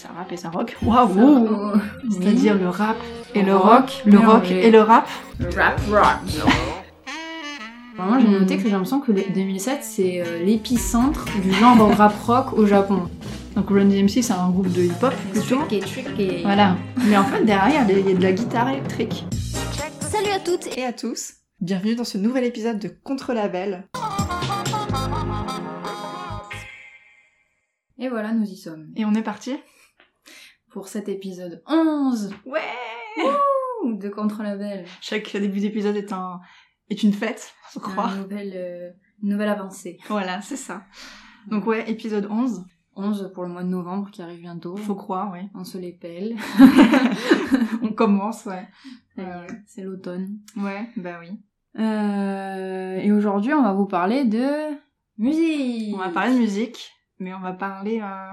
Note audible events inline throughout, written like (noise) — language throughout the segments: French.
ça rappe et ça rock. Waouh C'est-à-dire le rap et le Rock le rock et le rap. le rap rock. Vraiment, j'ai noté que j'ai l'impression que le 2007 c'est euh, l'épicentre du genre rap rock au Japon. Donc Run DMC, c'est un groupe de hip-hop plutôt. Tricky, tricky. Voilà. Mais en fait, derrière, il y a- de la guitare électrique. Salut à toutes Et à tous, bienvenue dans ce nouvel épisode de Contre-Label. Et voilà, nous y sommes. Et on est parti Pour cet épisode 11 Ouais ouh, de Contre-Label. Chaque début d'épisode est, un... est une fête, je crois. Une nouvelle, euh, nouvelle avancée. Voilà, c'est ça. Donc ouais, épisode 11, 11 pour le mois de novembre qui arrive bientôt. faut croire, oui. On se les pèle. (laughs) on commence, ouais. C'est l'automne. Ouais, bah oui. Euh, et aujourd'hui, on va vous parler de musique. On va parler de musique, mais on va parler... Euh...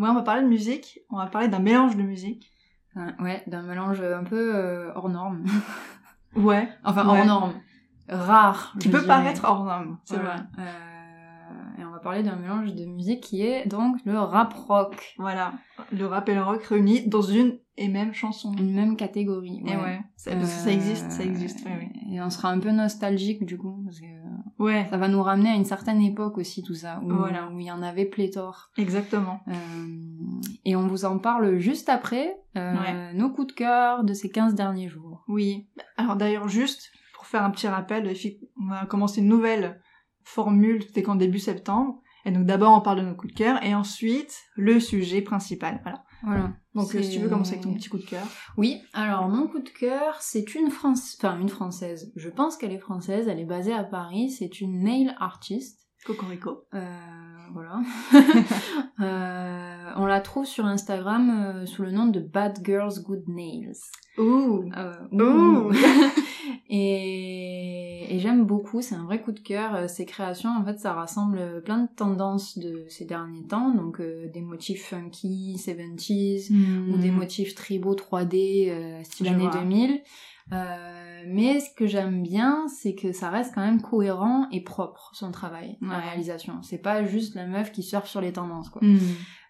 Ouais, on va parler de musique, on va parler d'un mélange de musique. Enfin, ouais, d'un mélange un peu euh, hors norme. (laughs) Ouais. enfin, Ouais. hors norme. Rare. Qui peut dirais. paraître hors norme, c'est Voilà. vrai. Euh, et on va parler d'un mélange de musique qui est donc le rap rock. Voilà. Le rap et le rock réunis dans une et même chanson. Une même catégorie. Et ouais, parce que ça Euh, existe, ça existe, ouais. Et on sera un peu nostalgique du coup, parce que Ouais, ça va nous ramener à une certaine époque aussi tout ça, où, Voilà. où il y en avait pléthore. exactement. Euh, et on vous en parle juste après euh, Ouais. nos coups de cœur de ces 15 derniers jours. Oui. Alors d'ailleurs, juste pour faire un petit rappel, on a commencé une nouvelle formule, c'était qu'en début septembre. Et donc d'abord on parle de nos coups de cœur et ensuite le sujet principal. Voilà. Voilà. Donc euh, si tu veux commencer avec ton petit coup de cœur. Oui, alors mon coup de cœur, c'est une France, enfin une française. Je pense qu'elle est française, elle est basée à Paris, c'est une nail artist. Cocorico. Euh, voilà. (laughs) Euh, on la trouve sur Instagram euh, sous le nom de Bad Girls Good Nails. Ouh. Euh, Ouh. (laughs) et, et j'aime beaucoup, c'est un vrai coup de cœur. Ces créations, en fait, ça rassemble plein de tendances de ces derniers temps, donc des motifs funky, 70s, ou des motifs tribaux 3D euh, style Je années vois. 2000. Euh, mais ce que j'aime bien, c'est que ça reste quand même cohérent et propre, son travail, la réalisation. C'est pas juste la meuf qui surfe sur les tendances, quoi. Hmm.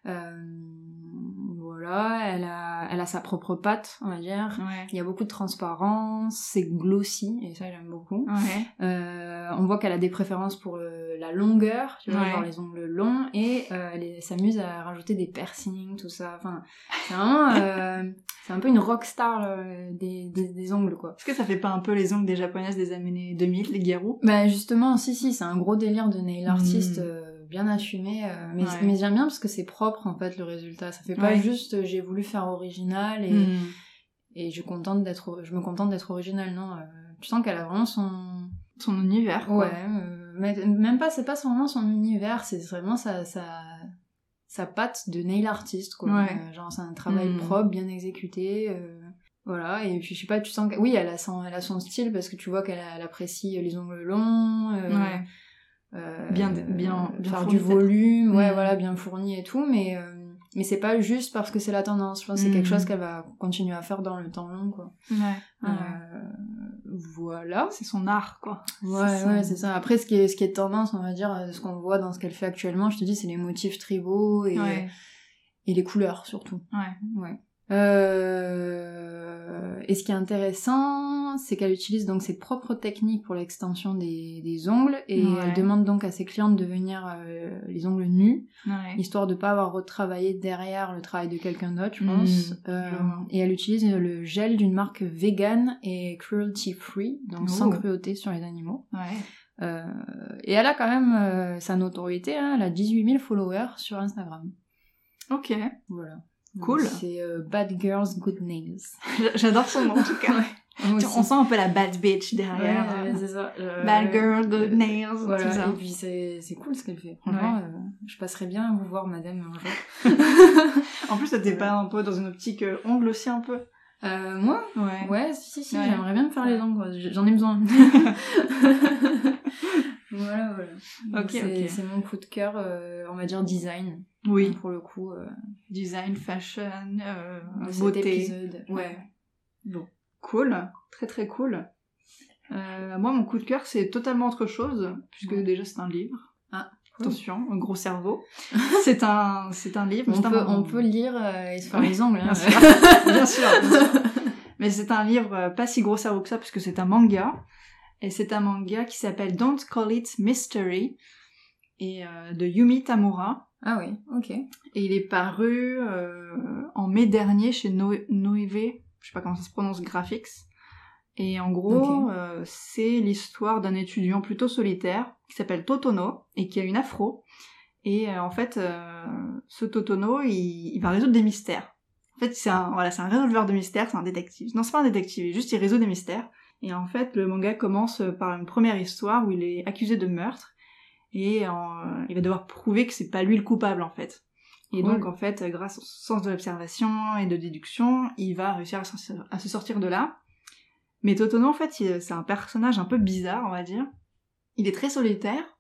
Euh, voilà, elle a, elle a sa propre patte, on va dire. Ouais. Il y a beaucoup de transparence, c'est glossy, et ça j'aime beaucoup. Ouais. Euh, on voit qu'elle a des préférences pour le- la longueur, tu vois, Ouais. genre les ongles longs, et euh, elle s'amuse à rajouter des piercings, tout ça. Enfin, c'est vraiment, euh, (laughs) c'est un peu une rockstar des, des, des ongles, quoi. Est-ce que ça fait pas un peu les ongles des japonaises des années 2000, les garous Bah justement, si si, c'est un gros délire de nail artist Mm. Bien assumé, euh, mais, Ouais. mais j'aime bien parce que c'est propre en fait le résultat. Ça fait pas Ouais. juste euh, j'ai voulu faire original et, Hmm. et je, contente d'être, je me contente d'être original, non. euh, tu sens qu'elle a vraiment son, Son univers. quoi. Ouais, mais même pas, c'est pas vraiment son univers, c'est vraiment sa, sa, sa patte de nail artist, quoi. Ouais. Genre, c'est un travail Mm. propre, bien exécuté. voilà, et puis je sais pas, tu sens que. Oui, elle a son, elle a son style parce que tu vois qu'elle apprécie les ongles longs. euh, Ouais. Euh, Bien- bien- bien faire fourni, du volume, ouais, Mm. voilà, bien fourni et tout, mais. euh, mais c'est pas juste parce que c'est la tendance, je pense c'est Mm. quelque chose qu'elle va continuer à faire dans le temps long, quoi. Ouais. ouais. Euh, voilà. C'est son art, quoi. Ouais, C'est ouais, c'est ça. Après, ce qui est, ce qui est tendance, on va dire, euh, ce qu'on voit dans ce qu'elle fait actuellement, je te dis, c'est les motifs tribaux et, Ouais. et les couleurs, surtout. Ouais. Ouais. Euh... Et ce qui est intéressant, c'est qu'elle utilise donc ses propres techniques pour l'extension des, des ongles et Ouais. elle demande donc à ses clientes de venir euh, les ongles nus, Ouais. histoire de pas avoir retravaillé derrière le travail de quelqu'un d'autre, je Mm, pense. Euh, je vois. et elle utilise le gel d'une marque vegan et cruelty free, donc sans cruauté sur les animaux. Ouais. Euh, et elle a quand même euh, sa notoriété, hein, elle a 18 000 followers sur Instagram. Ok. Voilà. Cool. C'est euh, Bad Girls Good Nails. J'adore son nom, en tout cas. (laughs) Tu-. On sent un peu la bad bitch derrière. ouais, c'est ça. Euh, (laughs) Bad girl, good nails, Voilà, tout ça. et puis c'est c'est cool ce qu'elle fait. Franchement, euh, je passerais bien à vous voir, madame, un jour. (laughs) En plus, t'es pas un peu dans une optique ongle aussi un peu moi? Ouais. Ouais, si, si, Ouais. j'aimerais bien me faire les ongles, j'en ai besoin. voilà, voilà. Donc Ok, c'est ok. c'est mon coup de cœur, on va dire design. Oui. Pour le coup, euh, Design, fashion, euh, de cet beauté. épisode. Ouais. Bon. Cool. Très très cool. Euh, moi, mon coup de cœur, c'est totalement autre chose, puisque Ouais. déjà c'est un livre. Attention, un gros cerveau. (laughs) c'est un, c'est un livre. On peut, un- on peut le lire euh, et se faire les ongles. hein. (laughs) bien sûr. bien sûr. Mais c'est un livre pas si gros cerveau que ça, puisque c'est un manga. Et c'est un manga qui s'appelle Don't Call It Mystery, et euh, de Yumi Tamura. Ah oui, ok. Et il est paru euh, en mai dernier chez no Noévé, je sais pas comment ça se prononce, Graphics. Et en gros, euh, c'est l'histoire d'un étudiant plutôt solitaire qui s'appelle Totono et qui a une afro. Et euh, en fait, ce Totono, il, il va résoudre des mystères. En fait, c'est un, voilà, c'est un résolveur de mystères, c'est un détective. Non, c'est pas un détective, juste il résout des mystères. Et en fait, le manga commence par une première histoire où il est accusé de meurtre et il va devoir prouver que c'est pas lui le coupable en fait. Et Cool. donc en fait, grâce au sens de l'observation et de déduction, il va réussir à, se sortir de là. Mais Totono en fait, c'est un personnage un peu bizarre, on va dire. Il est très solitaire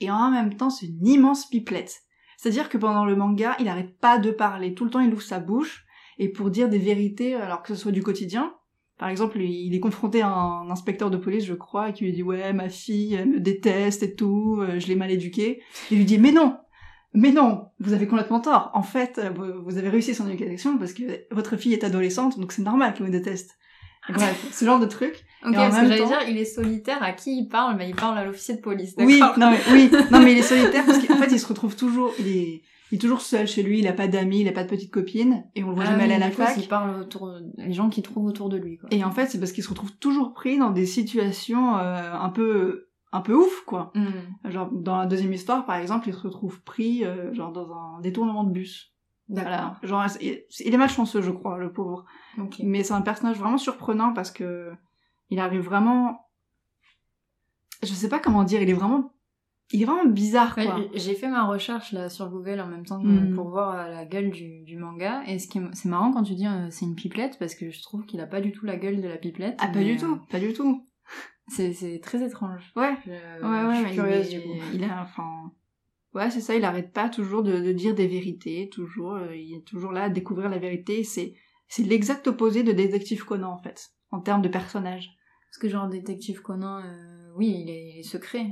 et en même temps c'est une immense pipelette. C'est-à-dire que pendant le manga, il arrête pas de parler. Tout le temps, il ouvre sa bouche et pour dire des vérités, alors que ce soit du quotidien. Par exemple, il est confronté à un inspecteur de police, je crois, et qui lui dit ouais, ma fille, elle me déteste et tout, euh, je l'ai mal éduquée. Il lui dit mais non, mais non, vous avez complètement tort. En fait, euh, vous, avez réussi son éducation parce que votre fille est adolescente, donc c'est normal qu'elle vous déteste. Bref, (laughs) ce genre de truc. Ok, parce que j'allais temps- dire, il est solitaire, à qui il parle? Bah, il parle à l'officier de police, Oui, non mais oui, non mais il est solitaire parce qu'en (laughs) fait il se retrouve toujours, il est, il est toujours seul chez lui, il a pas d'amis, il a pas de petite copine et on le voit Ah jamais aller à la fac. Il parle autour, les gens qui trouvent autour de lui, quoi. Et en fait c'est parce qu'il se retrouve toujours pris dans des situations euh, un peu, un peu ouf quoi. Hmm. Genre dans la deuxième histoire par exemple, il se retrouve pris euh, genre dans un détournement de bus. Voilà, genre il il est malchanceux je crois le pauvre. Mais c'est un personnage vraiment surprenant parce que il arrive vraiment, je sais pas comment dire, il est vraiment, il est vraiment bizarre Ouais, quoi. J'ai fait ma recherche là sur Google en même temps Hmm. pour voir euh, la gueule du, du manga. Et ce qui est, c'est marrant quand tu dis euh, c'est une pipelette parce que je trouve qu'il a pas du tout la gueule de la pipelette. Ah, pas du euh, tout, pas du tout. C'est, c'est très étrange. Ouais, Je, ouais, ouais, je suis curieuse du coup. il a, enfin, ouais, c'est ça, il arrête pas toujours de, de dire des vérités, toujours, euh, il est toujours là à découvrir la vérité. C'est, c'est l'exact opposé de Détective Conan, en fait, en termes de personnage. Parce que genre détective Conan, euh, oui, il est, il est secret.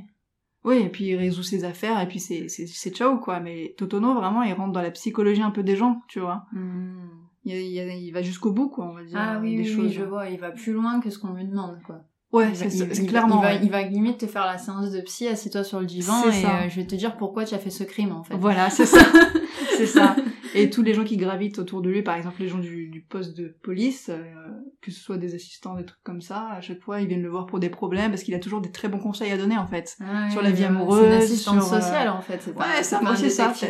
Oui, et puis il résout ses affaires, et puis c'est, c'est, c'est ciao, quoi. Mais Totono, vraiment, il rentre dans la psychologie un peu des gens, tu vois. Hmm. Il, il- il va jusqu'au bout, quoi, on va dire. Ah oui, des oui, choses. oui, je vois. Il va plus loin que ce qu'on lui demande, quoi. Ouais, c'est, il- c'est clairement. Il va, ouais. il va limite te faire la séance de psy, assieds-toi sur le divan C'est et euh, je vais te dire pourquoi tu as fait ce crime en fait. Voilà, c'est ça. (laughs) c'est ça. Et tous les gens qui gravitent autour de lui, par exemple les gens du, du poste de police, euh, que ce soit des assistants, des trucs comme ça, à chaque fois ils viennent le voir pour des problèmes parce qu'il a toujours des très bons conseils à donner en fait. Sur la vie amoureuse, C'est une assistante sur, euh, sociale en fait. C'est pas, Ouais, c'est moitié ça. (laughs)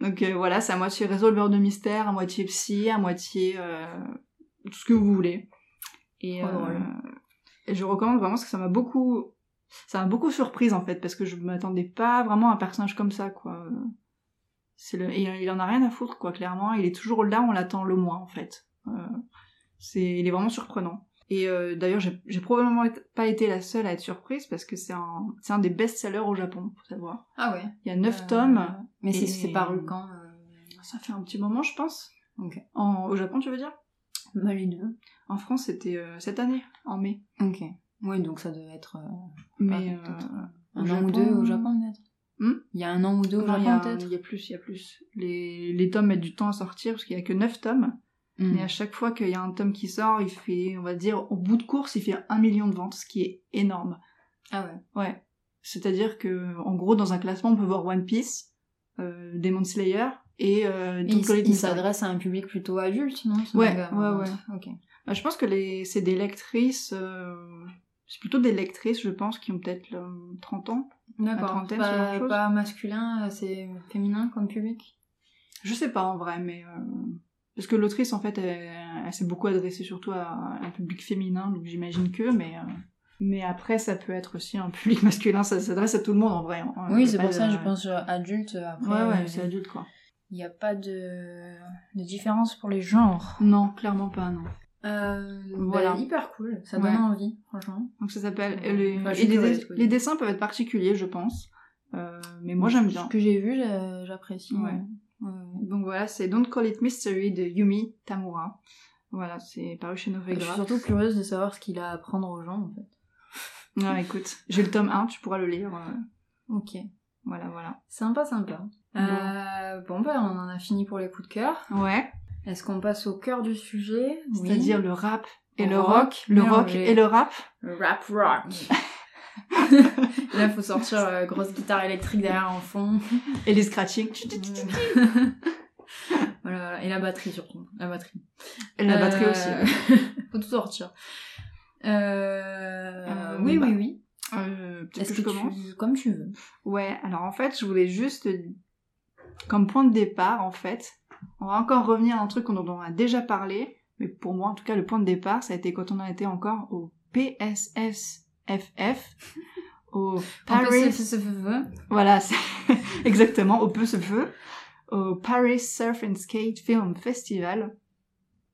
Donc euh, voilà, c'est à moitié résolveur de mystère, à moitié psy, à moitié euh, tout ce que vous voulez. Et, euh, et je recommande vraiment parce que ça m'a beaucoup, ça m'a beaucoup surprise en fait parce que je m'attendais pas vraiment à un personnage comme ça quoi. C'est le, et il en a rien à foutre quoi clairement. Il est toujours là, on l'attend le moins en fait. Euh, c'est, il est vraiment surprenant. Et euh, d'ailleurs, j'ai j'ai probablement pas été la seule à être surprise parce que c'est un, c'est un des best-sellers au Japon, faut savoir. Ah ouais. Il y a neuf Euh, tomes. Mais c'est et- c'est paru quand euh, Ça fait un petit moment, je pense. Ok. En, au Japon, tu veux dire? Bah les deux. En France, c'était cette année, en mai. Ok. Oui, donc ça devait être Mais un an ou deux au Japon peut-être? Hmm? Il y a un an ou deux au non, il y, Japon a, peut-être? il y a plus, il y a plus. Les, les tomes mettent du temps à sortir parce qu'il y a que 9 tomes. Hmm. Mais à chaque fois qu'il y a un tome qui sort, il fait, on va dire, au bout de course, il fait un million de ventes, ce qui est énorme. Ah ouais. Ouais. C'est-à-dire que, en gros, dans un classement, on peut voir One Piece, euh, Demon Slayer et euh, il, il s'adresse à un public plutôt adulte, non? Ouais, ouais, ouais. Ok. Bah, je pense que les, c'est des lectrices, euh, c'est plutôt des lectrices, je pense, qui ont peut-être euh, 30 ans. D'accord. Pas, pas masculin, euh, c'est féminin comme public? Je sais pas en vrai, mais euh, parce que l'autrice en fait, elle, elle s'est beaucoup adressée surtout à un public féminin, donc j'imagine que, mais euh, mais après ça peut être aussi un (laughs) public masculin, ça s'adresse à tout le monde en vrai. hein. Oui, c'est pour ça, de- je pense euh, adulte. Après, Ouais, ouais, euh, c'est adulte quoi. il n'y a pas de... de différence pour les genres. Non, clairement pas, non. Euh, Voilà. voilà. hyper cool. Ça Ouais. donne envie, franchement. Donc ça s'appelle. Ouais. les, Enfin, les, curieuse, oui. les dessins peuvent être particuliers, je pense. Euh, mais moi j'aime bien. Ce que j'ai vu, j'a- j'apprécie. Ouais. Donc voilà, c'est Don't Call It Mystery de Yumi Tamura. Voilà, c'est paru chez Je suis Novegra. surtout curieuse de savoir ce qu'il a à apprendre aux gens, en fait. Ouais, écoute, j'ai le tome 1, tu pourras le lire. euh, Ok. Voilà, voilà. Sympa, sympa. Euh, bon, bah, on en a fini pour les coups de cœur. Ouais. Est-ce qu'on passe au cœur du sujet? Oui. C'est-à-dire le rap et le Rock, rock, le rock et le rap. Rap rock. (laughs) Là, faut sortir euh, grosse guitare électrique derrière en fond. Et les scratching. (laughs) voilà, voilà. Et la batterie surtout. La batterie. Et la batterie Euh, aussi. (laughs) faut tout sortir. Euh... Euh, oui, bah, oui, oui. Euh, peut-être Est-ce que que, je commence? tu... Comme tu veux. Ouais, alors en fait, je voulais juste, comme point de départ, en fait, on va encore revenir à un truc dont on a déjà parlé, mais pour moi, en tout cas, le point de départ, ça a été quand on a été encore au PSSFF, au Paris... Voilà, exactement, au peu ce feu, (laughs) au Paris Surf and Skate Film Festival.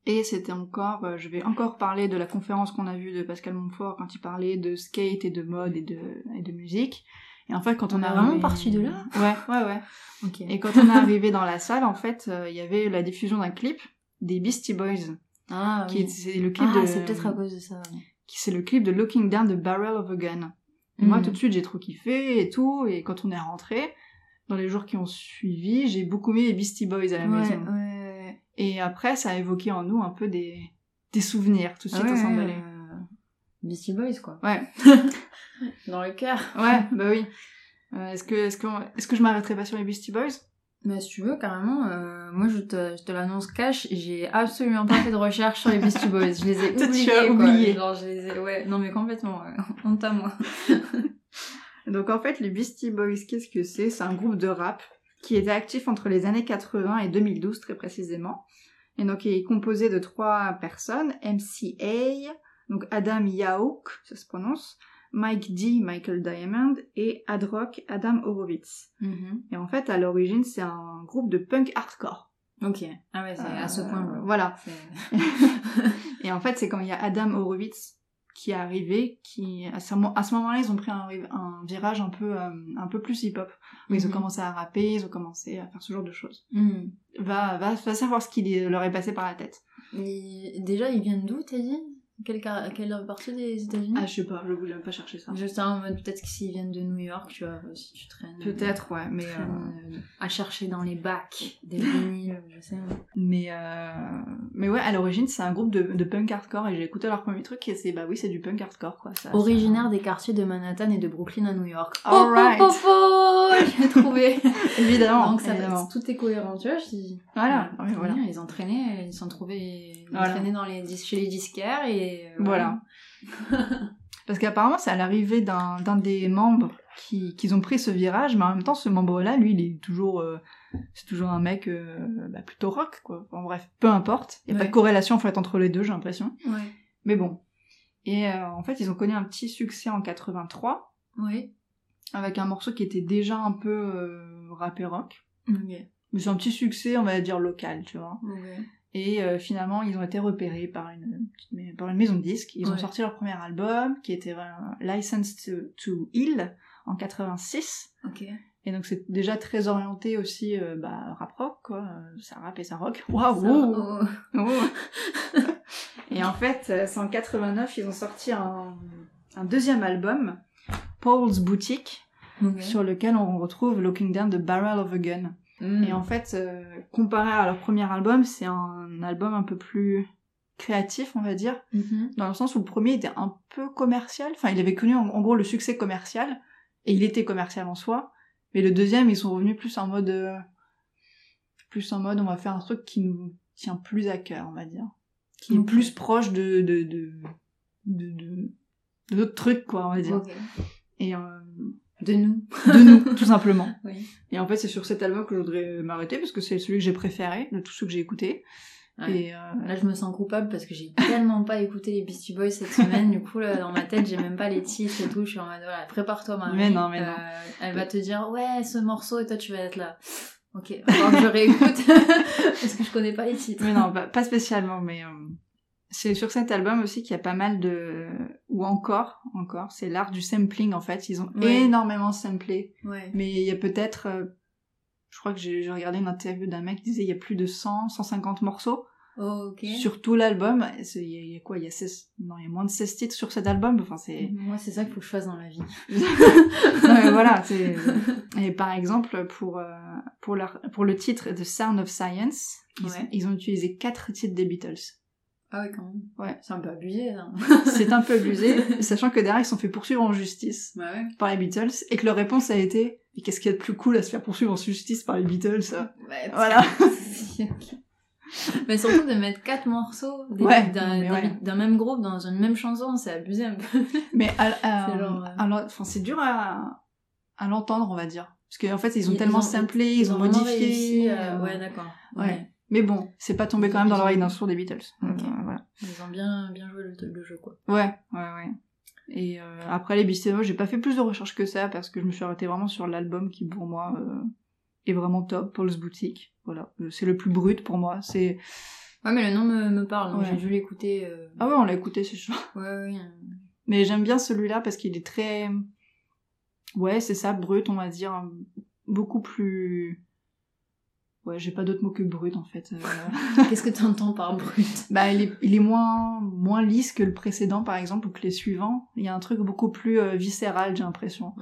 Et c'était encore, euh, je vais encore parler de la conférence qu'on a vue de Pascal Montfort quand il parlait de skate et de mode et de, et de musique. Et en fait, quand on, On est est vraiment arrivé- parti de là Ouais, ouais, ouais. (laughs) Ok. Et quand on est arrivé dans la salle, en fait, euh, il y avait la diffusion d'un clip des Beastie Boys. Ah, Qui oui. est, c'est le clip Ah, de, c'est peut-être à cause de ça. ouais. C'est le clip de Looking Down the Barrel of a Gun. Et Moi, Mm. tout de suite, j'ai trop kiffé et tout. Et quand on est rentré, dans les jours qui ont suivi, j'ai beaucoup mis les Beastie Boys à la Ouais, maison. ouais. Et après, ça a évoqué en nous un peu des, des souvenirs. Tout de suite, Ouais, on euh, Beastie Boys, quoi. Ouais, (laughs) Dans le cœur. ouais, (laughs) bah oui. Euh, est-ce que, est-ce que, est-ce que je m'arrêterai pas sur les Beastie Boys? Mais si tu veux, carrément, euh, moi je te, je te l'annonce cash, j'ai absolument pas fait de recherche sur les Beastie Boys. Je les ai (laughs) tu oubliés. as quoi. oublié. Genre, je les ai... Ouais, non mais complètement, ouais. (laughs) honte à moi. (laughs) Donc en fait, les Beastie Boys, qu'est-ce que c'est? C'est un groupe de rap qui était actif entre les années 80 et 2012 très précisément. Et donc il est composé de trois personnes, MCA, donc Adam Yauch, ça se prononce, Mike D, Michael Diamond, et Adrock, Adam Horowitz. Et en fait, à l'origine, c'est un groupe de punk hardcore. Ok. Ah ouais, c'est à ce Euh, point. quoi. Voilà. (laughs) Et en fait, c'est quand il y a Adam Horowitz qui est arrivé, qui à ce, moment-là, ils ont pris un, un virage un peu, euh, un peu plus hip-hop. Ils ont Mhm. commencé à rapper, ils ont commencé à faire ce genre de choses. Hmm. Va, va, va savoir ce qui leur est passé par la tête. Et Déjà, ils viennent d'où, t'as dit? Quelle, quelle partie des États-Unis Ah, je sais pas, je voulais même pas chercher ça. Juste en mode peut-être qu'ils viennent de New York, tu vois, si tu traînes. Peut-être, ouais, mais, traînes, euh, euh, à chercher dans les bacs des vinyles, je sais. mais, euh, mais ouais, à l'origine, c'est un groupe de, de punk hardcore et j'ai écouté leur premier truc et c'est, bah oui, c'est du punk hardcore, quoi. Ça, Originaire des quartiers de Manhattan et de Brooklyn à New York. Alright. Oh, oh, j'ai trouvé. (laughs) Évidemment, Donc ça, évidemment. tout est cohérent, tu vois. Je dis, Voilà, Ils entraînaient, ils sont trouvés, ils Voilà. dans les, chez les disquaires et euh, Voilà. (laughs) Parce qu'apparemment, c'est à l'arrivée d'un des membres qui qu'ils ont pris ce virage, mais en même temps, ce membre-là, lui, il est toujours, euh, c'est toujours un mec euh, bah, plutôt rock, quoi. En bref, peu importe. Il y a pas de corrélation en fait entre les deux, j'ai l'impression. Ouais. Mais bon. Et euh, en fait, ils ont connu un petit succès en 83 Oui. avec un morceau qui était déjà un peu rap et rock. Ok. Mais c'est un petit succès, on va dire local, tu vois. Ok. Et euh, finalement, ils ont été repérés par une, par une maison de disques. Ils ont sorti leur premier album, qui était euh, Licensed to, to Ill, en 86. Ok. Et donc c'est déjà très orienté aussi euh, bah, rap rock, quoi. Euh, Ça rap et ça rock. Waouh oh. (laughs) Oh. (laughs) Et en fait, c'est en 89, ils ont sorti un, un deuxième album, Paul's Boutique, sur lequel on retrouve Looking Down the Barrel of a Gun. Et en fait, euh, comparé à leur premier album, c'est un album un peu plus créatif, on va dire, Mhm. dans le sens où le premier était un peu commercial. Enfin, il avait connu en, en gros le succès commercial, et il était commercial en soi. Mais le deuxième, ils sont revenus plus en mode, euh, plus en mode, on va faire un truc qui nous tient plus à cœur, on va dire, qui est plus proche de de de de, de- trucs, quoi, on va dire. Et euh, De nous. de nous, tout simplement. (laughs) Oui. Et en fait, c'est sur cet album que je voudrais m'arrêter parce que c'est celui que j'ai préféré de tous ceux que j'ai écoutés. Ouais. Et euh, Là, je me sens coupable parce que j'ai tellement pas écouté les Beastie Boys cette semaine. Du coup, là, dans ma tête, j'ai même pas les titres et tout. Je suis en mode, voilà, prépare-toi, Marie. Mais non, mais non. Euh, elle va te dire, ouais, ce morceau, et toi, tu vas être là. Ok, (laughs) alors que je réécoute (laughs) parce que je connais pas les titres. mais non, pas, pas spécialement. Mais euh, c'est sur cet album aussi qu'il y a pas mal de ou encore, encore, c'est l'art du sampling en fait. Ils ont Ouais. énormément samplé. Ouais. Mais il y a peut-être, euh, je crois que j'ai regardé une interview d'un mec qui disait il y a plus de 100, 150 morceaux. Oh. Sur tout l'album, il y, a- il y a quoi? Il y a 16... Non, il y a moins de 16 titres sur cet album. Enfin, c'est... Moi, c'est ça qu'il faut que je fasse dans la vie. (laughs) Non, mais voilà, c'est... (laughs) Et par exemple, pour, euh, pour, leur- pour le titre The Sound of Science, ils, Ouais. ils ont utilisé quatre titres des Beatles. Ah ouais, quand même. Ouais. C'est un peu abusé, ça. (laughs) C'est un peu abusé, (laughs) sachant que derrière, ils sont fait poursuivre en justice Bah ouais. par les Beatles, et que leur réponse a été « Mais qu'est-ce qu'il y a de plus cool à se faire poursuivre en justice par les Beatles ça Ouais, Voilà. (laughs) Mais surtout de mettre quatre morceaux d'un ouais. même groupe dans une même chanson, c'est abusé un peu. Mais euh, enfin, c'est dur à, à l'entendre, on va dire. Parce qu'en fait, ils ont Ils- tellement ils ont- samplé, ils, ont, modifié. réussi, euh, euh, Ouais, d'accord. ouais. Mais bon, c'est pas tombé quand même dans l'oreille d'un sourd des Beatles. Ils ont bien, bien joué le, le jeu, quoi. Ouais, ouais, ouais. Et euh, après les Boys, j'ai pas fait plus de recherches que ça parce que je me suis arrêtée vraiment sur l'album qui pour moi euh, est vraiment top, Paul's Boutique. Voilà, Euh, c'est le plus brut pour moi. C'est Ouais, mais le nom me, me parle, Ouais. j'ai dû l'écouter. euh, ah ouais, on l'a écouté, c'est sûr. Ouais, ouais. Mais j'aime bien celui-là parce qu'il est très ouais, c'est ça, brut, on va dire, beaucoup plus Ouais, j'ai pas d'autre mot que brut en fait. Euh, (laughs) Qu'est-ce que t'entends par brut? Bah, il est, il est moins, moins lisse que le précédent par exemple ou que les suivants. Il y a un truc beaucoup plus euh, viscéral, j'ai l'impression.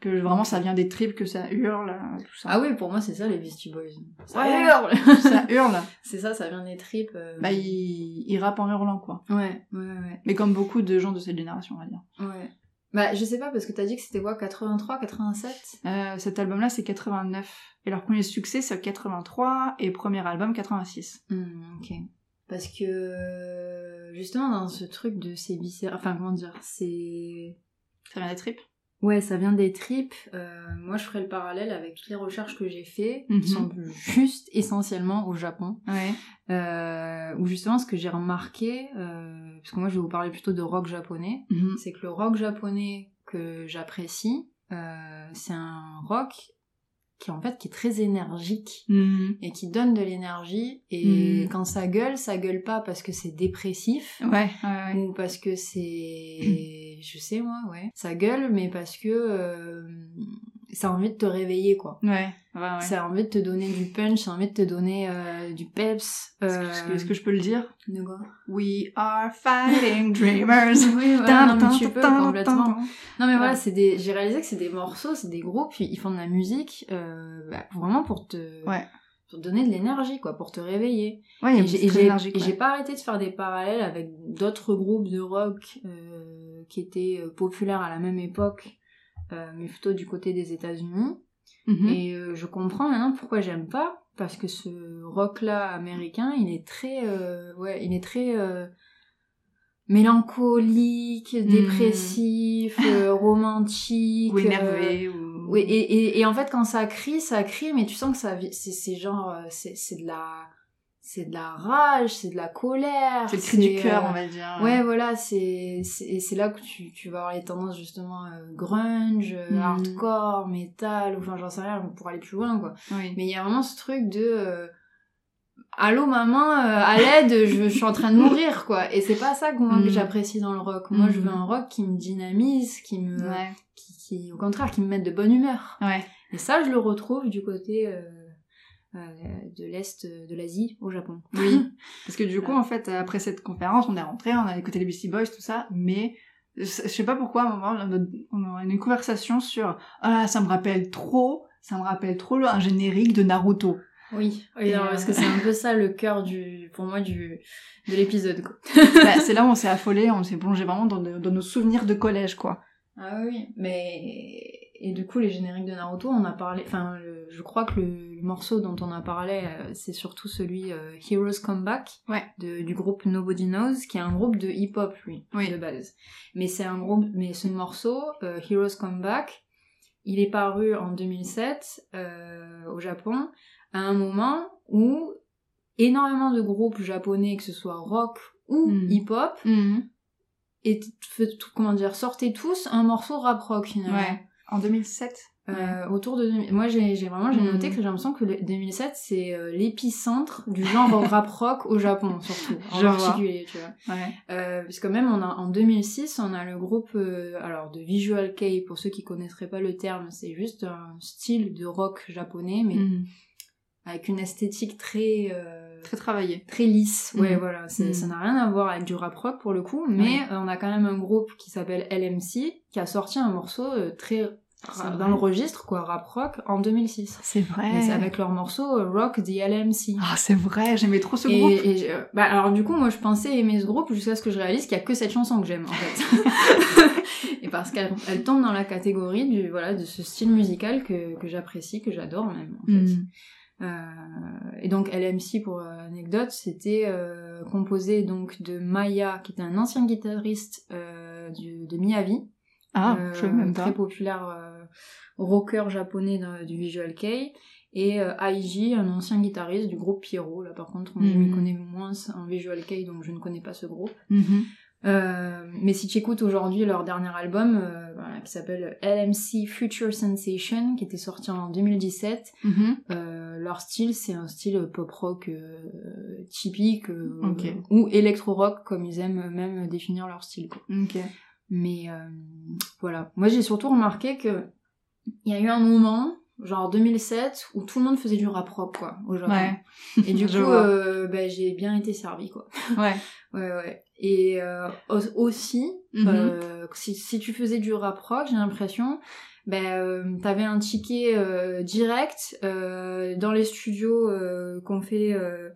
Que vraiment ça vient des tripes, que ça hurle, euh, tout ça. Ah oui, pour moi, c'est ça, les Beastie Boys. Ça Ouais. hurle (laughs) ça hurle. C'est ça, ça vient des tripes. euh, Bah, il, il rappe en hurlant quoi. Ouais, ouais, ouais. Mais comme beaucoup de gens de cette génération, on va dire. Ouais. Bah, je sais pas, parce que t'as dit que c'était quoi, 83, 87 Euh, cet album-là, c'est 89. Et leur premier succès, c'est 83, et premier album, 86. Hmm, ok. Parce que, justement, dans ce truc de ces viscères... Enfin, comment dire, c'est... Ça vient des tripes? Ouais, ça vient des tripes. Euh, moi, je ferai le parallèle avec toutes les recherches que j'ai fait, Mhm. qui sont juste essentiellement au Japon. Ouais. Euh, où justement, ce que j'ai remarqué, euh, parce que moi, je vais vous parler plutôt de rock japonais, Mhm. c'est que le rock japonais que j'apprécie, euh, c'est un rock qui en fait qui est très énergique Mhm. et qui donne de l'énergie et quand ça gueule, ça gueule pas parce que c'est dépressif Ouais, ouais, ouais. ou parce que c'est (clears throat) je sais moi, ouais. Ça gueule mais parce que euh, ça a envie de te réveiller quoi. Ouais, ouais, ouais. Ça a envie de te donner du punch, ça a envie de te donner euh, du peps. Est-ce Euh... que, est-ce que- je peux le dire? De quoi? We are fighting (laughs) dreamers. Oui, voilà, non, mais tu peux complètement. Non mais voilà, c'est des. J'ai réalisé que c'est des morceaux, c'est des groupes, ils font de la musique bah, vraiment pour te, Ouais. Pour te donner de l'énergie, quoi, pour te réveiller. Ouais, Et j'ai- pas arrêté de faire des parallèles avec d'autres groupes de rock euh, qui étaient euh, populaires à la même époque, euh, mais plutôt du côté des États-Unis. Mhm. Et euh, je comprends maintenant pourquoi j'aime pas, parce que ce rock-là américain, il est très, ouais, il est très mélancolique, Hmm. dépressif, romantique. Ou énervé, ou... oui, et, et, et en fait, quand ça crie, ça crie, mais tu sens que ça, c'est, c'est genre, euh, c'est, c'est de la, c'est de la rage, c'est de la colère. C'est le cri du cœur, euh, on va dire. Ouais, voilà, c'est c'est et c'est là que tu, tu vas avoir les tendances justement euh, grunge, Mhm. hardcore, metal, ou enfin j'en sais rien pour aller plus loin quoi. Oui. Mais il y a vraiment ce truc de euh, allô maman, euh, à l'aide, je, je suis en train de mourir quoi. Et c'est pas ça que moi que Mhm. j'apprécie dans le rock. Moi je veux Mhm. un rock qui me dynamise, qui me Ouais. qui, qui au contraire qui me mette de bonne humeur. Ouais. Et ça je le retrouve du côté euh, euh, de l'est de l'Asie au Japon. Oui. (laughs) Parce que du coup, en fait, après cette conférence, on est rentré, on a écouté les Beastie Boys, tout ça, mais je sais pas pourquoi, à un moment, on a- une conversation sur ah ça me rappelle trop, ça me rappelle trop un générique de Naruto. Oui, non, euh, parce que c'est un peu ça le cœur du, pour moi, du, de l'épisode, quoi. (laughs) Bah, c'est là où on s'est affolé, on s'est plongé vraiment dans, de- dans nos souvenirs de collège, quoi. Ah oui, mais, et du coup, les génériques de Naruto, on a parlé, enfin, le- je crois que le, le morceau dont on a parlé, euh, c'est surtout celui euh, Heroes Come Back, Ouais. de, du groupe Nobody Knows, qui est un groupe de hip-hop, lui, Oui. de base. Mais c'est un groupe, mais ce morceau, euh, Heroes Come Back, il est paru en 2007, euh, au Japon, à un moment où énormément de groupes japonais, que ce soit rock ou Mhm. hip-hop, et fait- comment dire, sortaient tous un morceau rap rock finalement. Ouais. En 2007 Euh, autour de 2000 moi j'ai vraiment j'ai Mhm. noté que j'ai l'impression que le 2007 c'est euh, l'épicentre du genre (laughs) rap rock au Japon surtout en Je vois. particulier tu vois Ouais. euh, puisque même on a, en 2006 on a le groupe euh, alors de visual kei pour ceux qui connaîtraient pas le terme c'est juste un style de rock japonais mais. Avec une esthétique très euh, très travaillé, très lisse. Ouais, Mm. voilà, Mm. ça n'a rien à voir avec du rap rock pour le coup, mais euh, on a quand même un groupe qui s'appelle LMC qui a sorti un morceau euh, très dans le registre quoi, rap rock en 2006. c'est vrai. C'est avec leur morceau Rock the LMC. Ah, c'est vrai, j'aimais trop ce et, groupe. et je- bah, alors du coup moi je pensais aimer ce groupe jusqu'à ce que je réalise qu'il y a que cette chanson que j'aime en fait (laughs) et parce qu'elle elle tombe dans la catégorie du voilà de ce style musical que, que j'apprécie que j'adore même en fait Mm. Euh, et donc LMC pour euh, anecdote c'était euh, composé donc de Maya qui était un ancien guitariste du- de Miyavi Ah, je sais même pas. très populaire rocker japonais du Visual Kei et euh, Aiji un ancien guitariste du groupe Pyro là par contre je m'y Mhm. connais moins en Visual Kei donc je ne connais pas ce groupe Mhm. euh, mais si tu écoutes aujourd'hui leur dernier album euh, voilà, qui s'appelle LMC Future Sensation qui était sorti en 2017 Mhm. euh, leur style c'est un style pop rock euh, typique euh, ou électro rock comme ils aiment même définir leur style quoi. Mais voilà. Moi, j'ai surtout remarqué que il y a eu un moment, genre 2007, où tout le monde faisait du rap rock, quoi, au Japon. Ouais. Et du (laughs) coup, euh, ben, j'ai bien été servie, quoi. (laughs) Ouais. Ouais, ouais. Et euh, au- aussi, Mhm. euh, si, si tu faisais du rap rock, j'ai l'impression, ben, euh, t'avais un ticket euh, direct euh, dans les studios euh, qu'on fait... euh,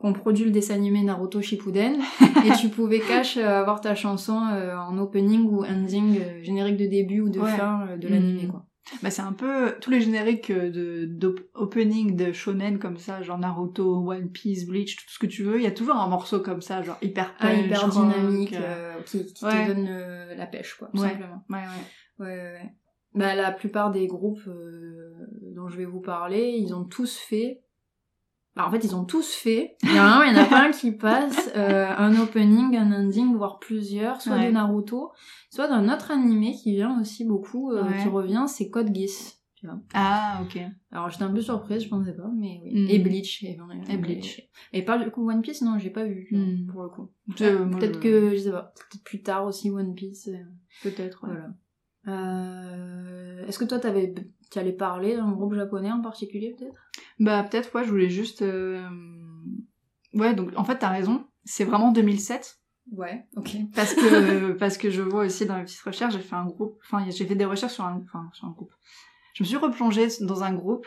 qu'on produit le dessin animé Naruto Shippuden (laughs) et tu pouvais cash euh, avoir ta chanson euh, en opening ou ending euh, générique de début ou de Ouais. fin de l'animé Mhm. quoi. Bah, c'est un peu tous les génériques euh, de d'opening de shonen comme ça, genre Naruto, One Piece, Bleach, tout ce que tu veux. Il y a toujours un morceau comme ça, genre hyper Ah, punch, hyper rock, dynamique euh, euh, qui, qui ouais. te donne euh, la pêche quoi, tout Ouais. simplement. Ouais, ouais. Ouais, ouais, ouais. Bah, la plupart des groupes euh, dont je vais vous parler, ils ont tous fait. Bah, en fait, ils ont tous fait. Il y en a un, il y en a pas un qui passe (laughs) euh, un opening, un ending, voire plusieurs, soit Ouais. de Naruto, soit d'un autre animé qui vient aussi beaucoup, euh, Ouais. qui revient, c'est Code Geass. Tu vois. Ah, ok. Alors j'étais un peu surprise, je pensais pas, mais oui. Mm. Et Bleach. Et, Et Bleach. Et, pas du coup One Piece, non, j'ai pas vu, Mm. pour le coup. Moi, Peut-être je- que, je sais pas, peut-être plus tard aussi One Piece. euh, Peut-être, ouais. voilà. Euh, Est-ce que toi, t'avais, tu allais parler d'un groupe japonais en particulier, peut-être? Bah, peut-être, ouais, je voulais juste. euh, Ouais, donc en fait, t'as raison. C'est vraiment 2007. Ouais, ok. Parce que, (laughs) parce que je vois aussi dans mes petites recherches, j'ai fait un groupe. Enfin, j'ai fait des recherches sur un, enfin, sur un groupe. Je me suis replongée dans un groupe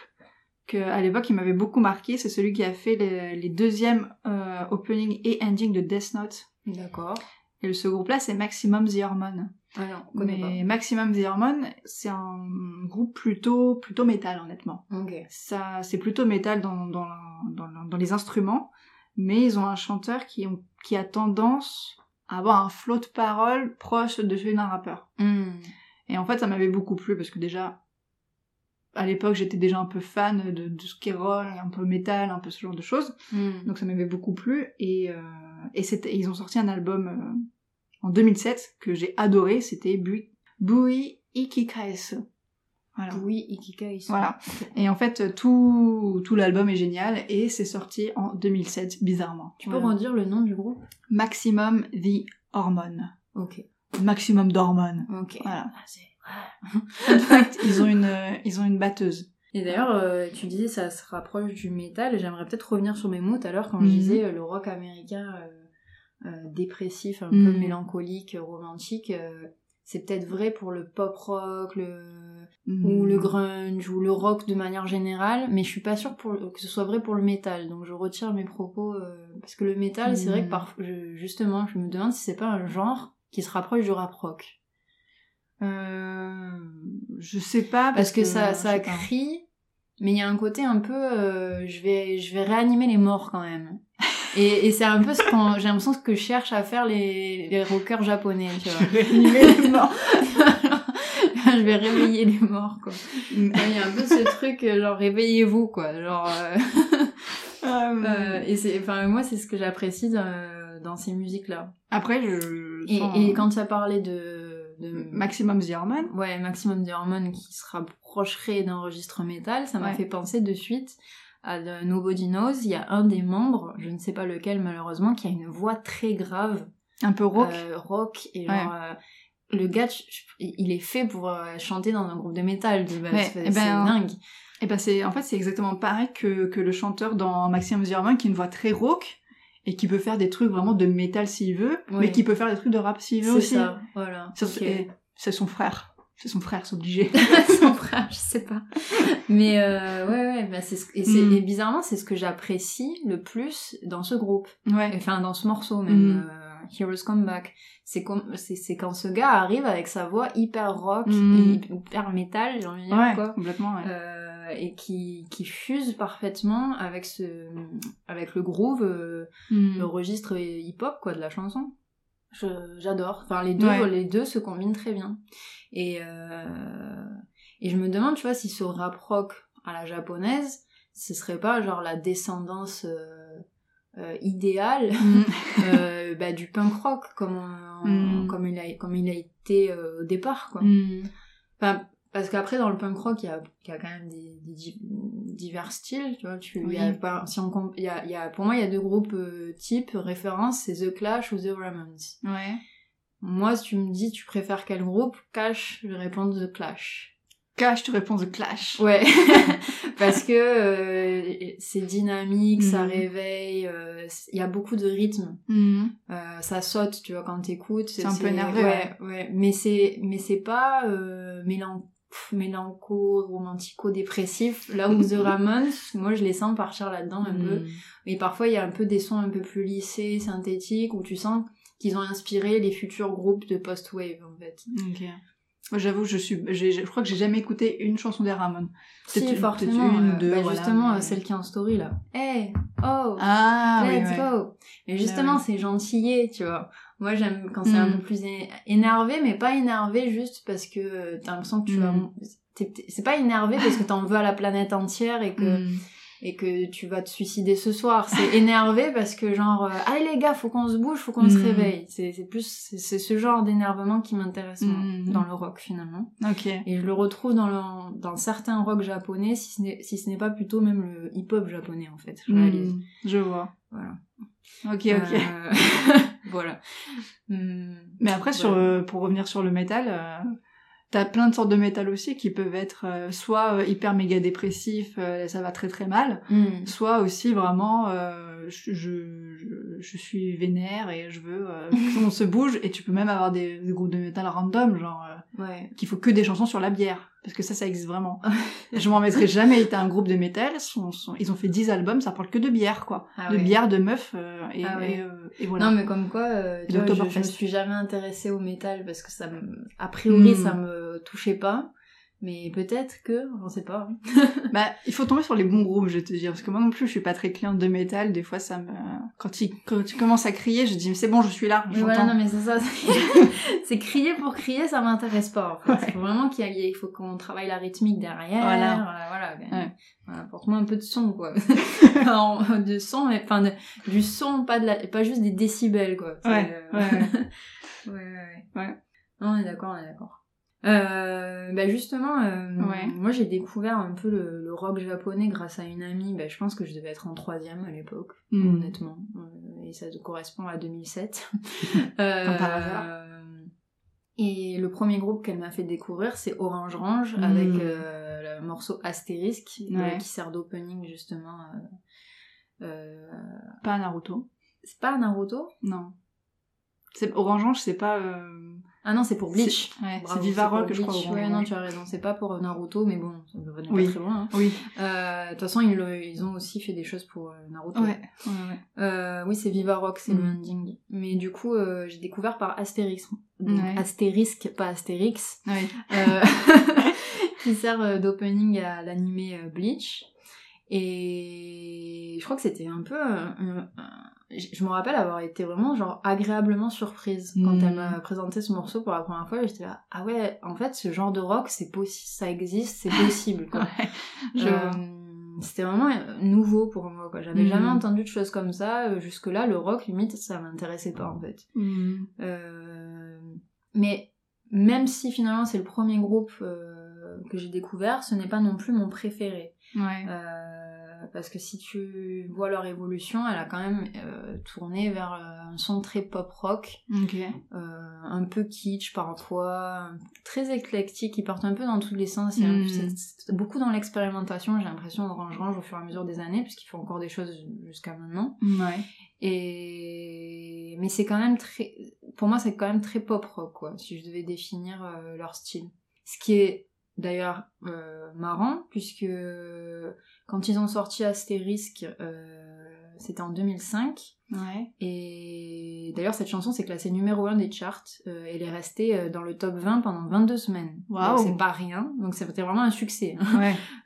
que, à l'époque, il m'avait beaucoup marqué. C'est celui qui a fait les, les deuxièmes euh, opening et ending de Death Note. D'accord. Et ce groupe-là, c'est Maximum The Hormone. Ah non, on connaît Mais Maximum The Hormone, c'est un groupe plutôt, plutôt métal, honnêtement. pas. Ok. Ça, c'est plutôt métal dans, dans, dans, dans les instruments, mais ils ont un chanteur qui, ont- qui a tendance à avoir un flot de paroles proche de celui d'un rappeur. Hmm. Et en fait, ça m'avait beaucoup plu parce que déjà, à l'époque, j'étais déjà un peu fan de, de ce qui un peu métal, un peu ce genre de choses. Hmm. Donc ça m'avait beaucoup plu. Et, euh, et ils ont sorti un album euh, en 2007 que j'ai adoré. C'était Bui, Bui Ikikaesu. Voilà. Oui, Ikikai. Voilà. Et en fait, tout, tout l'album est génial et c'est sorti en 2007, bizarrement. Tu peux Voilà. redire le nom du groupe? Maximum The Hormone. Ok. Maximum d'hormones. Ok. Voilà. Ah, Fun fact, (laughs) ils ont une, euh, ils ont une batteuse. Et d'ailleurs, euh, tu disais ça se rapproche du métal. J'aimerais peut-être revenir sur mes mots tout à l'heure quand je Mhm. disais euh, le rock américain euh, dépressif, un peu Mhm. mélancolique, romantique. euh, c'est peut-être vrai pour le pop rock, le Mm. ou le grunge ou le rock de manière générale, mais je suis pas sûre pour, que ce soit vrai pour le métal. Donc je retire mes propos euh, parce que le métal, c'est vrai que parfois, je- justement, je me demande si c'est pas un genre qui se rapproche du rap rock. Euh, je sais pas Parce que ça, je ça pas. crie, mais il y a un côté un peu, euh, je vais, je vais réanimer les morts quand même. Et, et c'est un peu ce qu'on, j'ai l'impression que cherchent à faire les, les rockers japonais, tu vois. (laughs) Réanimer les morts. (laughs) je vais réveiller les morts, quoi. Il y a un peu ce truc, euh, genre, réveillez-vous, quoi. Genre, euh, (laughs) Euh, euh, et c'est, enfin, moi, c'est ce que j'apprécie dans, dans ces musiques-là. Après, je. Et, sens- et quand tu as parlé de, de Maximum The Hormone. ouais, Maximum Hormones qui se rapprocherait d'un registre métal, ça m'a Ouais. fait penser de suite à The Nobody Knows. Il y a un des membres, je ne sais pas lequel malheureusement, qui a une voix très grave, Un peu rock. euh, rock et Ouais. genre, euh, le gars, il est fait pour euh, chanter dans un groupe de métal. Ouais, c'est eh ben, c'est dingue. Et ben c'est en fait c'est exactement pareil que, que le chanteur dans Zerman qui a une voix très rauque et qui peut faire des trucs vraiment de métal s'il veut, Ouais. mais qui peut faire des trucs de rap s'il veut C'est aussi. ça, voilà. Ça, c'est- et C'est son frère. C'est son frère, c'est obligé. (laughs) son frère, je sais pas. Mais euh, ouais, ouais, bah c'est ce- et, c'est- Mm. et bizarrement, c'est ce que j'apprécie le plus dans ce groupe. ouais. Enfin, dans ce morceau même, Mm. euh, Heroes Come Back. C'est comme, c'est, c'est quand ce gars arrive avec sa voix hyper rock, Mm. et hyper métal, j'ai envie de dire, Ouais, quoi. complètement. Ouais. Euh, et qui, qui fuse parfaitement avec ce, avec le groove, euh, Mm. le registre hip-hop, quoi, de la chanson. Je- j'adore. Enfin, les deux, Ouais. les deux se combinent très bien. Et, euh, et je me demande, tu vois, si ce rap rock à la japonaise, ce serait pas genre la descendance euh, euh, idéale Mm. (laughs) euh, bah, du punk rock comme, on- Mm. comme, il, a, comme il a été euh, au départ, quoi. Mm. Enfin, parce qu'après, dans le punk rock, il y a, y a quand même des, des di- divers styles, tu vois. Tu, y a pas- si on, y a, y a, pour moi, il y a deux groupes euh, types, références, c'est The Clash ou The Ramones. Ouais. Moi, si tu me dis, tu préfères quel groupe Clash, je vais répondre The Clash. Clash, tu réponds de Clash. Ouais, (laughs) (laughs) parce que euh, c'est dynamique, ça Mhm. réveille, euh, il y a beaucoup de rythme. Mm. Euh, ça saute, tu vois, quand t'écoutes. C'est un peu énervé, Ouais, ouais. Mais c'est, mais c'est pas euh, mélan- pff, mélanco, romantico, dépressif. Là où The (laughs) Ramones, moi, je les sens partir là-dedans un peu. Mm. Et parfois, il y a un peu des sons un peu plus lissés, synthétiques, où tu sens qu'ils ont inspiré les futurs groupes de post-wave, en fait. Ok. J'avoue, je suis, je crois que j'ai jamais écouté une chanson des Ramones. Peut-être Si, une- forcément. une, euh, deux, bah, voilà, justement, mais- celle qui est en story, là. Hey! Oh! Ah, oui, Let's ouais. go! Mais justement, c'est gentillé, tu vois. Moi, j'aime quand c'est un Mm. peu plus énervé, mais pas énervé juste parce que euh, t'as l'impression que tu vas... Mm. t'es- C'est pas énervé parce que t'en veux à la planète entière et que, Mm. et que tu vas te suicider ce soir. C'est (laughs) énervé parce que genre, euh, allez les gars, faut qu'on se bouge, faut qu'on se réveille. C'est plus, c'est ce genre d'énervement qui m'intéresse dans le rock finalement. Ok. Et je le retrouve dans, le, dans certains rock japonais, si ce n'est si ce n'est pas plutôt même le hip-hop japonais en fait. Je réalise. Je vois. Voilà. Ok, ok. Euh, (laughs) voilà. Hmm. Mais après, sur, Voilà. pour revenir sur le métal, euh, t'as plein de sortes de métal aussi qui peuvent être euh, soit hyper méga dépressifs, ça va très très mal, Hmm. soit aussi vraiment euh, je, je, suis vénère et je veux euh, que tout le monde se bouge et tu peux même avoir des, des groupes de métal random genre euh, Ouais. qu'il faut que des chansons sur la bière parce que ça ça existe vraiment (laughs) je m'en mettrai jamais t'as un groupe de métal ils ont fait 10 albums ça parle que de bière quoi Ah de ouais. bière de meufs euh, et, Ah ouais. et, euh, et voilà Non mais comme quoi, euh, je, je me suis jamais intéressée au métal parce que ça. A priori Hmm. ça me touchait pas. Mais peut-être que, on sait pas. hein. (laughs) Bah, il faut tomber sur les bons groupes, je vais te dire. Parce que moi non plus, je suis pas très cliente de métal. Des fois, ça me... Quand, il... Quand tu commences à crier, je dis, mais c'est bon, je suis là, Mais voilà, non mais c'est ça. (laughs) c'est- crier pour crier, ça m'intéresse pas. En fait. Ouais. Il faut vraiment qu'il y ait, il faut qu'on travaille la rythmique derrière. Voilà. euh, voilà. ben, Ouais. voilà, Apporte-moi un peu de son, quoi. (laughs) En- de son, mais enfin, de- du son, pas de la, pas juste des décibels, quoi. Ouais, euh, ouais, ouais, ouais. Ouais. Non, on est d'accord, on est d'accord. Euh, bah justement, euh, Ouais. moi j'ai découvert un peu le, le rock japonais grâce à une amie. Bah, je pense que je devais être en troisième à l'époque, Hmm. honnêtement. Euh, et ça correspond à 2007. (laughs) Euh, par hasard. Et le premier groupe qu'elle m'a fait découvrir, c'est Orange Range, Mm. avec euh, le morceau Astérisque, Ouais. qui sert d'opening justement. Pas Naruto. C'est pas Naruto? Non. Orange, c'est pas... euh, Ah non, c'est pour Bleach. c'est- Ouais, c'est Bravo, Viva pour Rock, je crois. Ouais, non, tu as raison. C'est pas pour Naruto, mais bon, ça ne venait Oui. pas très loin. hein. Oui. Euh, De toute façon, ils, le- ils ont aussi fait des choses pour euh, Naruto. Ouais. ouais, ouais. Euh, oui, c'est Viva Rock, c'est le Mm. ending. Mais du coup, euh, j'ai découvert par Astérix. Donc. Astérisque, pas Astérix. Ouais. Euh, (laughs) qui sert euh, d'opening à l'animé euh, Bleach. Et je crois que c'était un peu... un- Je me rappelle avoir été vraiment genre agréablement surprise quand elle m'a présenté ce morceau pour la première fois. J'étais là, ah ouais, en fait, ce genre de rock, c'est possi- ça existe, c'est (laughs) possible. Quoi. Ouais. Je Euh, c'était vraiment euh, nouveau pour moi. quoi. J'avais jamais entendu de choses comme ça. Euh, Jusque-là, le rock, limite, ça m'intéressait pas en fait. Hmm. Euh, mais même si finalement c'est le premier groupe euh, que j'ai découvert, ce n'est pas non plus mon préféré. Ouais. Euh, parce que si tu vois leur évolution, elle a quand même euh, tourné vers euh, un son très pop rock, un peu kitsch parfois, très éclectique, qui porte un peu dans tous les sens. Il y a un- Mm. c'est beaucoup dans l'expérimentation, j'ai l'impression, Orange Range au fur et à mesure des années, puisqu'ils font encore des choses jusqu'à maintenant. Ouais. Et mais c'est quand même très, pour moi c'est quand même très pop rock quoi, si je devais définir euh, leur style. Ce qui est d'ailleurs euh, marrant puisque quand ils ont sorti Asterisk, euh, c'était en 2005 Ouais. et d'ailleurs cette chanson s'est classée numéro 1 des charts. Euh, elle est restée dans le top 20 pendant 22 semaines. Donc c'est pas rien, donc c'était vraiment un succès. hein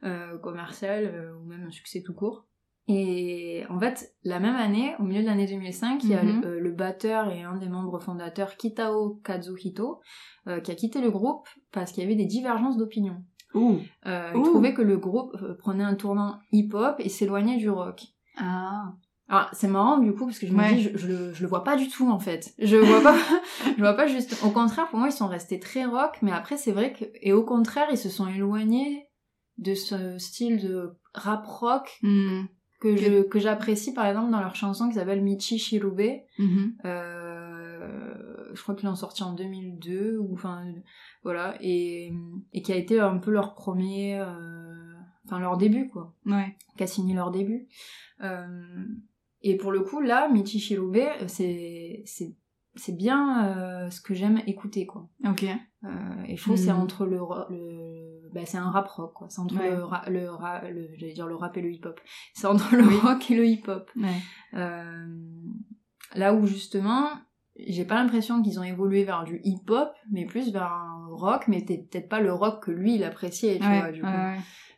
Ouais. (laughs) commercial ou même un succès tout court. Et en fait, la même année, au milieu de l'année 2005, il y a Mhm. le, euh, le batteur et un des membres fondateurs, Kitao Kazuhito, euh, qui a quitté le groupe parce qu'il y avait des divergences d'opinion. Ouh. Euh, il trouvait que le groupe euh, prenait un tournant hip-hop et s'éloignait du rock. Ah. Alors c'est marrant du coup parce que je me Ouais. dis je, je, le, je le vois pas du tout en fait. Je vois pas (laughs) je vois pas juste au contraire pour moi ils sont restés très rock mais après c'est vrai que et au contraire ils se sont éloignés de ce style de rap rock Hmm. Que je que j'apprécie par exemple dans leur chanson qui s'appelle Michi Shirube. Mhm. Euh, je crois qu'ils l'ont sorti en 2002 ou enfin voilà et et qui a été un peu leur premier euh, enfin leur début quoi Ouais. qui a signé leur début. Euh, et pour le coup, là, Michi Shirube, c'est c'est bien ce que j'aime écouter quoi. Ok. Et je trouve c'est Mhm. entre le bah, c'est un rap rock quoi. C'est entre Ouais. le, ra- le, ra- le j'allais dire le rap et le hip hop. (laughs) C'est entre le Oui. rock et le hip hop. Ouais. Euh, là où justement, j'ai pas l'impression qu'ils ont évolué vers du hip hop, mais plus vers un rock, mais peut- peut-être pas le rock que lui il appréciait, tu Ouais, vois du coup.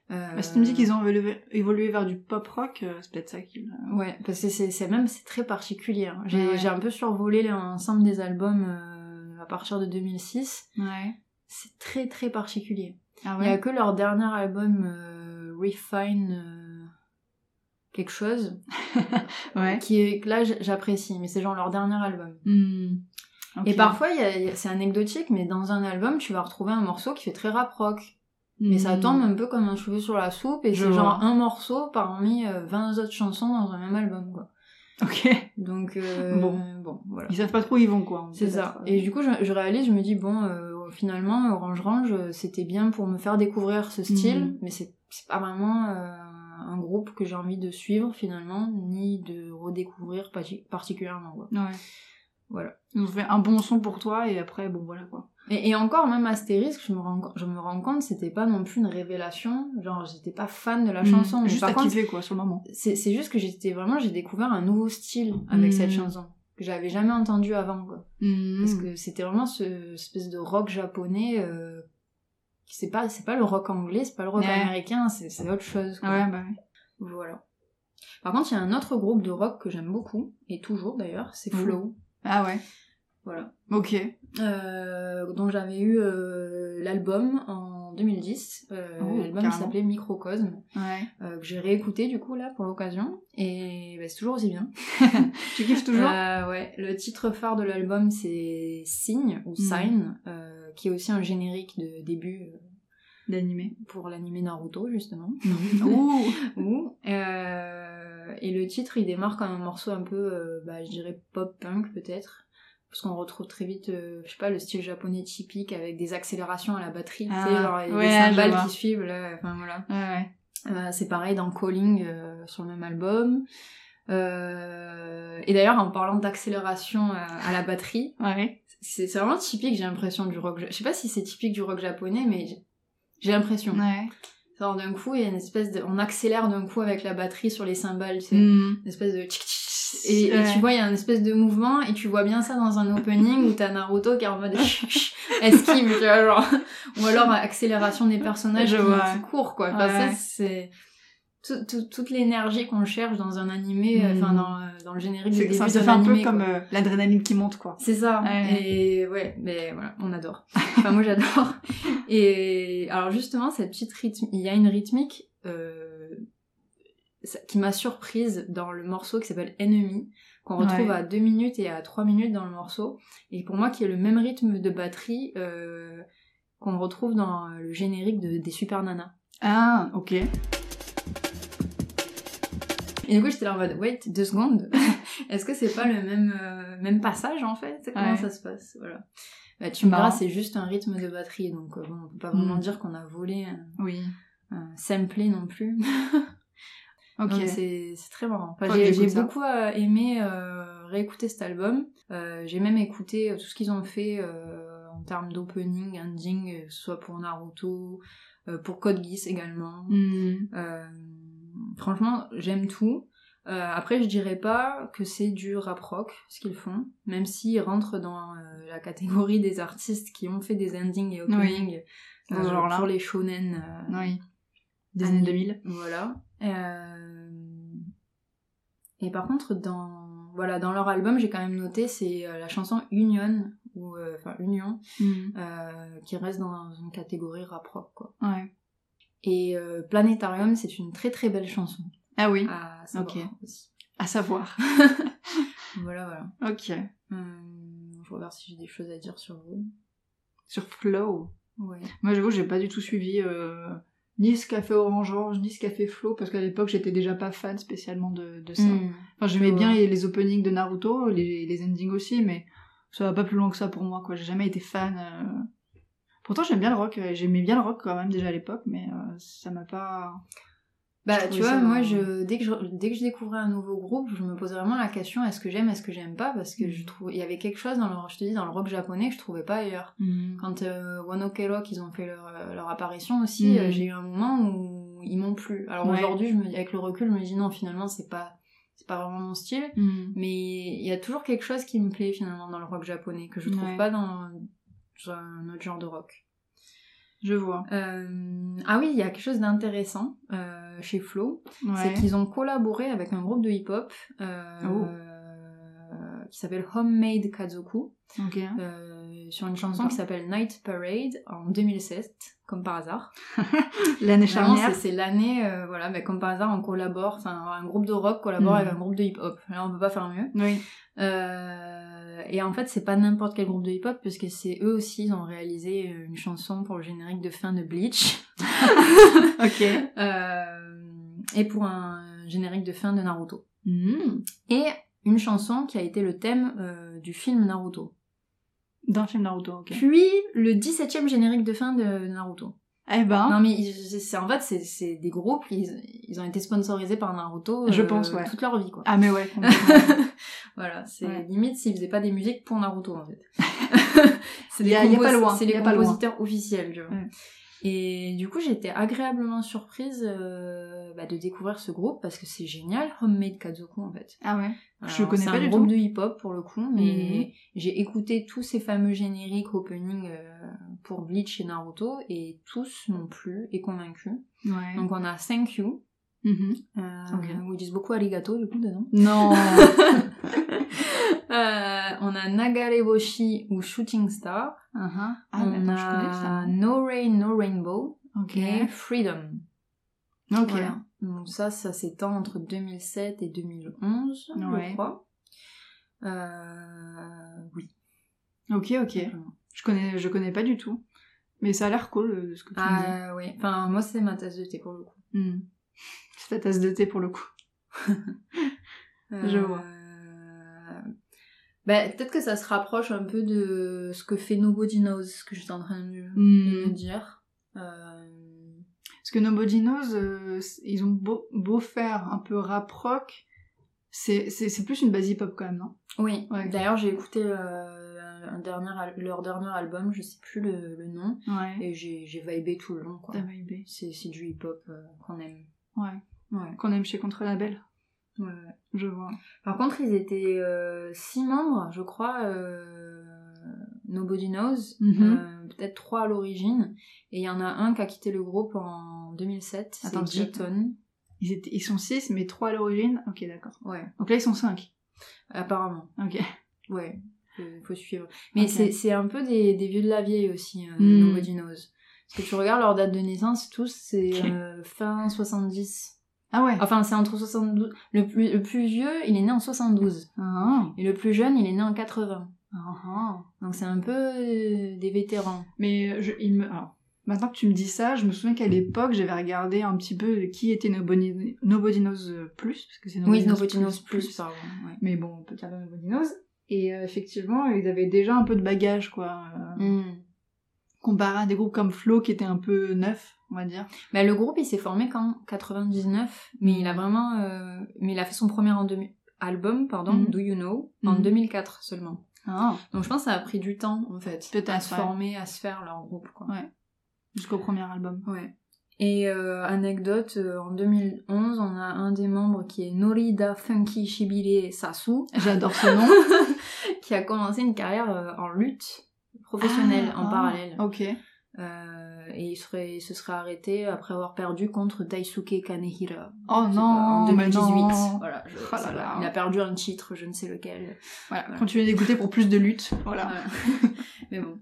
Euh, Bah, si tu me dis qu'ils ont évolué, évolué vers du pop rock, euh, c'est peut-être ça qu'ils. Ouais, parce que c'est c'est même c'est très particulier. hein. J'ai Ouais. j'ai un peu survolé l'ensemble des albums euh, à partir de 2006. Ouais. C'est très très particulier. Ah Il y a que leur dernier album euh, Refine euh, quelque chose (laughs) Ouais. qui est là j'apprécie, mais c'est genre leur dernier album. Hmm. Et Ok. parfois c'est anecdotique, mais dans un album tu vas retrouver un morceau qui fait très rap rock. Mais ça Hmm. tombe un peu comme un cheveu sur la soupe et c'est genre un morceau parmi euh, 20 autres chansons dans un même album quoi. Ok. Donc euh, Bon. bon voilà. Ils savent pas trop où ils vont, quoi. C'est ça. Et du coup, je, je réalise, je me dis, bon, euh, finalement, Orange Range, euh, c'était bien pour me faire découvrir ce style, Mhm. mais c'est pas vraiment euh, un groupe que j'ai envie de suivre, finalement, ni de redécouvrir parti- particulièrement, quoi. Ouais. Voilà. Ont fait un bon son pour toi et après, bon, voilà, quoi. Et, et encore, même Astérisque, je me rends, je me rends compte, c'était pas non plus une révélation, genre, j'étais pas fan de la chanson, Hmm. mais Juste par contre, quoi, sur le moment. c'est c'est juste que j'étais vraiment, j'ai découvert un nouveau style avec Mhm. cette chanson, que j'avais jamais entendu avant, quoi. Hmm. parce que c'était vraiment ce espèce de rock japonais euh, c'est pas c'est pas le rock anglais c'est pas le rock Ouais. américain c'est autre chose quoi. Ouais, bah ouais. voilà par contre il y a un autre groupe de rock que j'aime beaucoup et toujours d'ailleurs c'est Mhm. Flow Ah ouais. voilà Ok. euh, dont j'avais eu euh, l'album en 2010 euh, Oh, l'album s'appelait Microcosme Ouais. euh, que j'ai réécouté du coup là pour l'occasion et bah, c'est toujours aussi bien (laughs) Tu kiffes toujours? Euh, ouais, le titre phare de l'album c'est Signe ou Sign, euh, qui est aussi un générique de début D'animé. pour l'anime Naruto justement. (laughs) Ouh Ouh. Et le titre il démarre comme un morceau un peu, bah, je dirais pop punk peut-être. Parce qu'on retrouve très vite, euh, je sais pas, le style japonais typique avec des accélérations à la batterie, tu sais, Ah, genre a ouais, des cymbales qui suivent là, enfin voilà. Ouais, ouais. Euh, c'est pareil dans Calling euh, sur le même album. Euh, et d'ailleurs, en parlant d'accélération à, à la batterie, c'est vraiment typique, j'ai l'impression, du rock. Je sais pas si c'est typique du rock japonais, mais j'ai- l'impression. Ouais. D'un coup, il y a une espèce de. On accélère d'un coup avec la batterie sur les cymbales, tu sais. Hmm. Une espèce de. tchic, Et, tu vois, il y a un espèce de mouvement, et tu vois bien ça dans un opening où t'as Naruto qui est en mode (laughs) esquive, tu vois, genre. Ou alors accélération des personnages Je qui, vois. qui courent, quoi. Enfin, Ouais. ça, c'est. tout- tout- toute l'énergie qu'on cherche dans un animé, Mm. enfin dans, euh, dans le générique C'est- début Ça, fait un peu comme euh, l'adrénaline qui monte, quoi. C'est ça. Ouais. Et ouais, mais voilà, on adore. Enfin, moi j'adore. Et alors justement, cette petite rythme, il y a une rythmique euh, qui m'a surprise dans le morceau qui s'appelle Ennemi, qu'on retrouve Ouais. à 2 minutes et à 3 minutes dans le morceau. Et pour moi, qui est le même rythme de batterie euh, qu'on retrouve dans le générique de, des Super Nanas. Ah, ok. Et du coup, j'étais là en mode, wait, deux secondes. (laughs) Est-ce que c'est pas le même, euh, même passage, en fait? Comment Ouais. ça se passe? Voilà. Bah, tu me diras, c'est juste un rythme de batterie, donc euh, bon, on peut pas vraiment Mm. dire qu'on a volé un, Oui. samplé non plus. (laughs) Ok. C'est très marrant. Enfin, j'ai beaucoup euh, aimé euh, réécouter cet album. Euh, j'ai même écouté euh, tout ce qu'ils ont fait euh, en termes d'opening, ending, euh, que ce soit pour Naruto, euh, pour Code Geass également. Euh, franchement, j'aime tout. Euh, après, je dirais pas que c'est du rap rock ce qu'ils font, même s'ils rentrent dans euh, la catégorie des artistes qui ont fait des endings et openings Dans ce genre-là. pour les shonen. euh, Oui. Des années 2000. Voilà. Et par contre, dans voilà, dans leur album, j'ai quand même noté c'est euh, la chanson Union ou euh, enfin Union Hmm. euh, qui reste dans une catégorie rap rock quoi. Ouais. Et Planétarium, c'est une très très belle chanson Ah oui. à savoir Ok. aussi. À savoir. (laughs) Voilà voilà. ok. Hum, je regarde si j'ai des choses à dire sur vous. Sur Flow. Ouais. Moi, j'avoue, j'ai pas du tout suivi euh, ni ce qu'a fait Orange Orange, ni ce qu'a fait Flow, parce qu'à l'époque, j'étais déjà pas fan spécialement de, de ça. Hum. Enfin, j'aimais bien les, les openings de Naruto, les, les endings aussi, mais ça va pas plus loin que ça pour moi, quoi. J'ai jamais été fan. euh. Pourtant, j'aime bien le rock. euh, J'aimais bien le rock quand même déjà à l'époque, mais euh, ça m'a pas. Bah, tu vois, ça- moi, je, dès, que je, dès que je découvrais un nouveau groupe, je me posais vraiment la question est-ce que j'aime, est-ce que j'aime pas? Parce que je trouve il y avait quelque chose dans le, je te dis, dans le rock japonais que je trouvais pas ailleurs. Quand euh, One Ok Rock, ils ont fait leur, euh, leur apparition aussi, Mhm. euh, j'ai eu un moment où ils m'ont plu. Alors Ouais. aujourd'hui, je me, avec le recul, je me dis non, finalement, c'est pas, c'est pas vraiment mon style. Hmm. Mais il y a toujours quelque chose qui me plaît finalement dans le rock japonais que je trouve Ouais. pas dans, dans un autre genre de rock. Je vois. Euh, ah oui, il y a quelque chose d'intéressant euh, chez Ouais. c'est qu'ils ont collaboré avec un groupe de hip-hop euh, Oh. qui s'appelle Homemade Kazoku Ok. Euh, sur une chanson D'accord. qui s'appelle Night Parade en 2007, comme par hasard. (laughs) L'année charnière. c'est l'année, euh, voilà, mais comme par hasard, on collabore, enfin un groupe de rock collabore Mhm. avec un groupe de hip-hop. Là, on peut pas faire mieux. Oui. Euh, et en fait, c'est pas n'importe quel groupe de hip-hop, puisque c'est eux aussi, ils ont réalisé une chanson pour le générique de fin de Bleach. (laughs) Ok. Euh, et pour un générique de fin de Naruto. Hmm. Et une chanson qui a été le thème euh, du film Naruto. D'un film Naruto, ok. Puis le 17e générique de fin de Naruto. Eh ben. Non mais c'est en fait c'est c'est des groupes ils, ils ont été sponsorisés par Naruto Je euh, pense, ouais. toute leur vie quoi. Ah, mais ouais. (laughs) Voilà, c'est Ouais. limite s'ils faisaient pas des musiques pour Naruto en fait. (laughs) c'est Y a- y a pas loin, C'est les compositeurs officiels, tu vois. Ouais. Et du coup, j'étais agréablement surprise euh, bah, de découvrir ce groupe parce que c'est génial, Homemade Kazoku en fait. ah ouais. Je Alors, connais c'est pas un du groupe tout. de hip-hop pour le coup, mais Mhm. j'ai écouté tous ces fameux génériques opening euh, pour Bleach et Naruto et tous m'ont plu et convaincu. Ouais. Donc on a Thank You, Mhm. euh, Ok. où ils disent beaucoup arigato du coup dedans. Non. (laughs) Euh, on a Nagareboshi ou Shooting Star. Uh-huh. Ah, on je connais a ça. No Rain, No Rainbow Ok. et Freedom. Ok. Voilà. Donc ça, ça s'étend entre 2007 et 2011, Ouais. je crois. Euh, oui. Ok, ok. Je connais, je connais pas du tout. Mais ça a l'air cool euh, de ce que tu me Ah oui. Enfin, moi, c'est ma tasse de thé pour le coup. dis. Hmm. C'est ta tasse de thé pour le coup. (laughs) Je Euh, vois. Bah, peut-être que ça se rapproche un peu de ce que fait Nobody Knows, ce que j'étais en train de, de Hmm. dire. Euh, Parce que Nobody Knows, euh, ils ont beau, beau faire un peu rap rock, c'est c'est- c'est plus une base hip-hop quand même, non? Oui, Ouais. d'ailleurs j'ai écouté euh, un dernier, leur dernier album, je sais plus le, le nom, Ouais. et j'ai j'ai vibé tout le long. quoi. T'as vibé. C'est c'est du hip-hop qu'on aime. Ouais. Ouais. Qu'on aime chez Contre Label. Ouais. Je vois. Par contre, ils étaient euh, six membres, je crois, euh, Nobody Knows, Mhm. euh, peut-être trois à l'origine, et il y en a un qui a quitté le groupe en 2007, Attends, G-Tone. Ils, étaient, ils sont 6, mais 3 à l'origine? Ok, d'accord. Ouais, Donc là, ils sont 5. apparemment. Ok. Ouais, faut, faut suivre. Mais Ok. c'est un peu des, des vieux de la vieille aussi, euh, Hmm. Nobody Knows. Parce que tu regardes leur date de naissance, tous, c'est Ok. euh, fin 70. Ah ouais. Enfin, c'est entre 72... Le plus, le plus vieux, il est né en 72. Ah. Et le plus jeune, il est né en 80. Ah. Donc c'est un peu euh, des vétérans. Mais je, il me... alors, Maintenant que tu me dis ça, je me souviens qu'à l'époque, j'avais regardé un petit peu qui était Nobody, Nobody Knows Plus, parce que c'est Oui, Nobody Knows Plus, pardon. ouais. Mais bon, on peut dire Nobody Knows. Et euh, effectivement, ils avaient déjà un peu de bagage, quoi. euh, Hmm. Comparé à des groupes comme Flo, qui étaient un peu neufs, on va dire. Bah, le groupe, il s'est formé qu'en 99, mais il a vraiment... euh, Mais il a fait son premier en demi- album, pardon, Mhm. Do You Know, en Mhm. 2004 seulement. Ah, Donc je pense que ça a pris du temps, en fait, Peut-être, à se ouais. former, à se faire leur groupe, quoi. Ouais. jusqu'au premier album. Ouais. Et euh, anecdote, euh, en 2011, on a un des membres qui est Norida Funky Shibire Sasu, J'adore ce nom. (laughs) qui a commencé une carrière euh, en lutte professionnelle Ah, en ah, parallèle. Ok. Euh, et il, serait, il se serait arrêté après avoir perdu contre Daisuke Kanehira. Oh non, pas, en mais 2018. non. Voilà, je- Oh là là. Il a perdu un titre, je ne sais lequel. Voilà, Voilà. continuez d'écouter pour plus de lutte. Voilà. (laughs) Mais bon.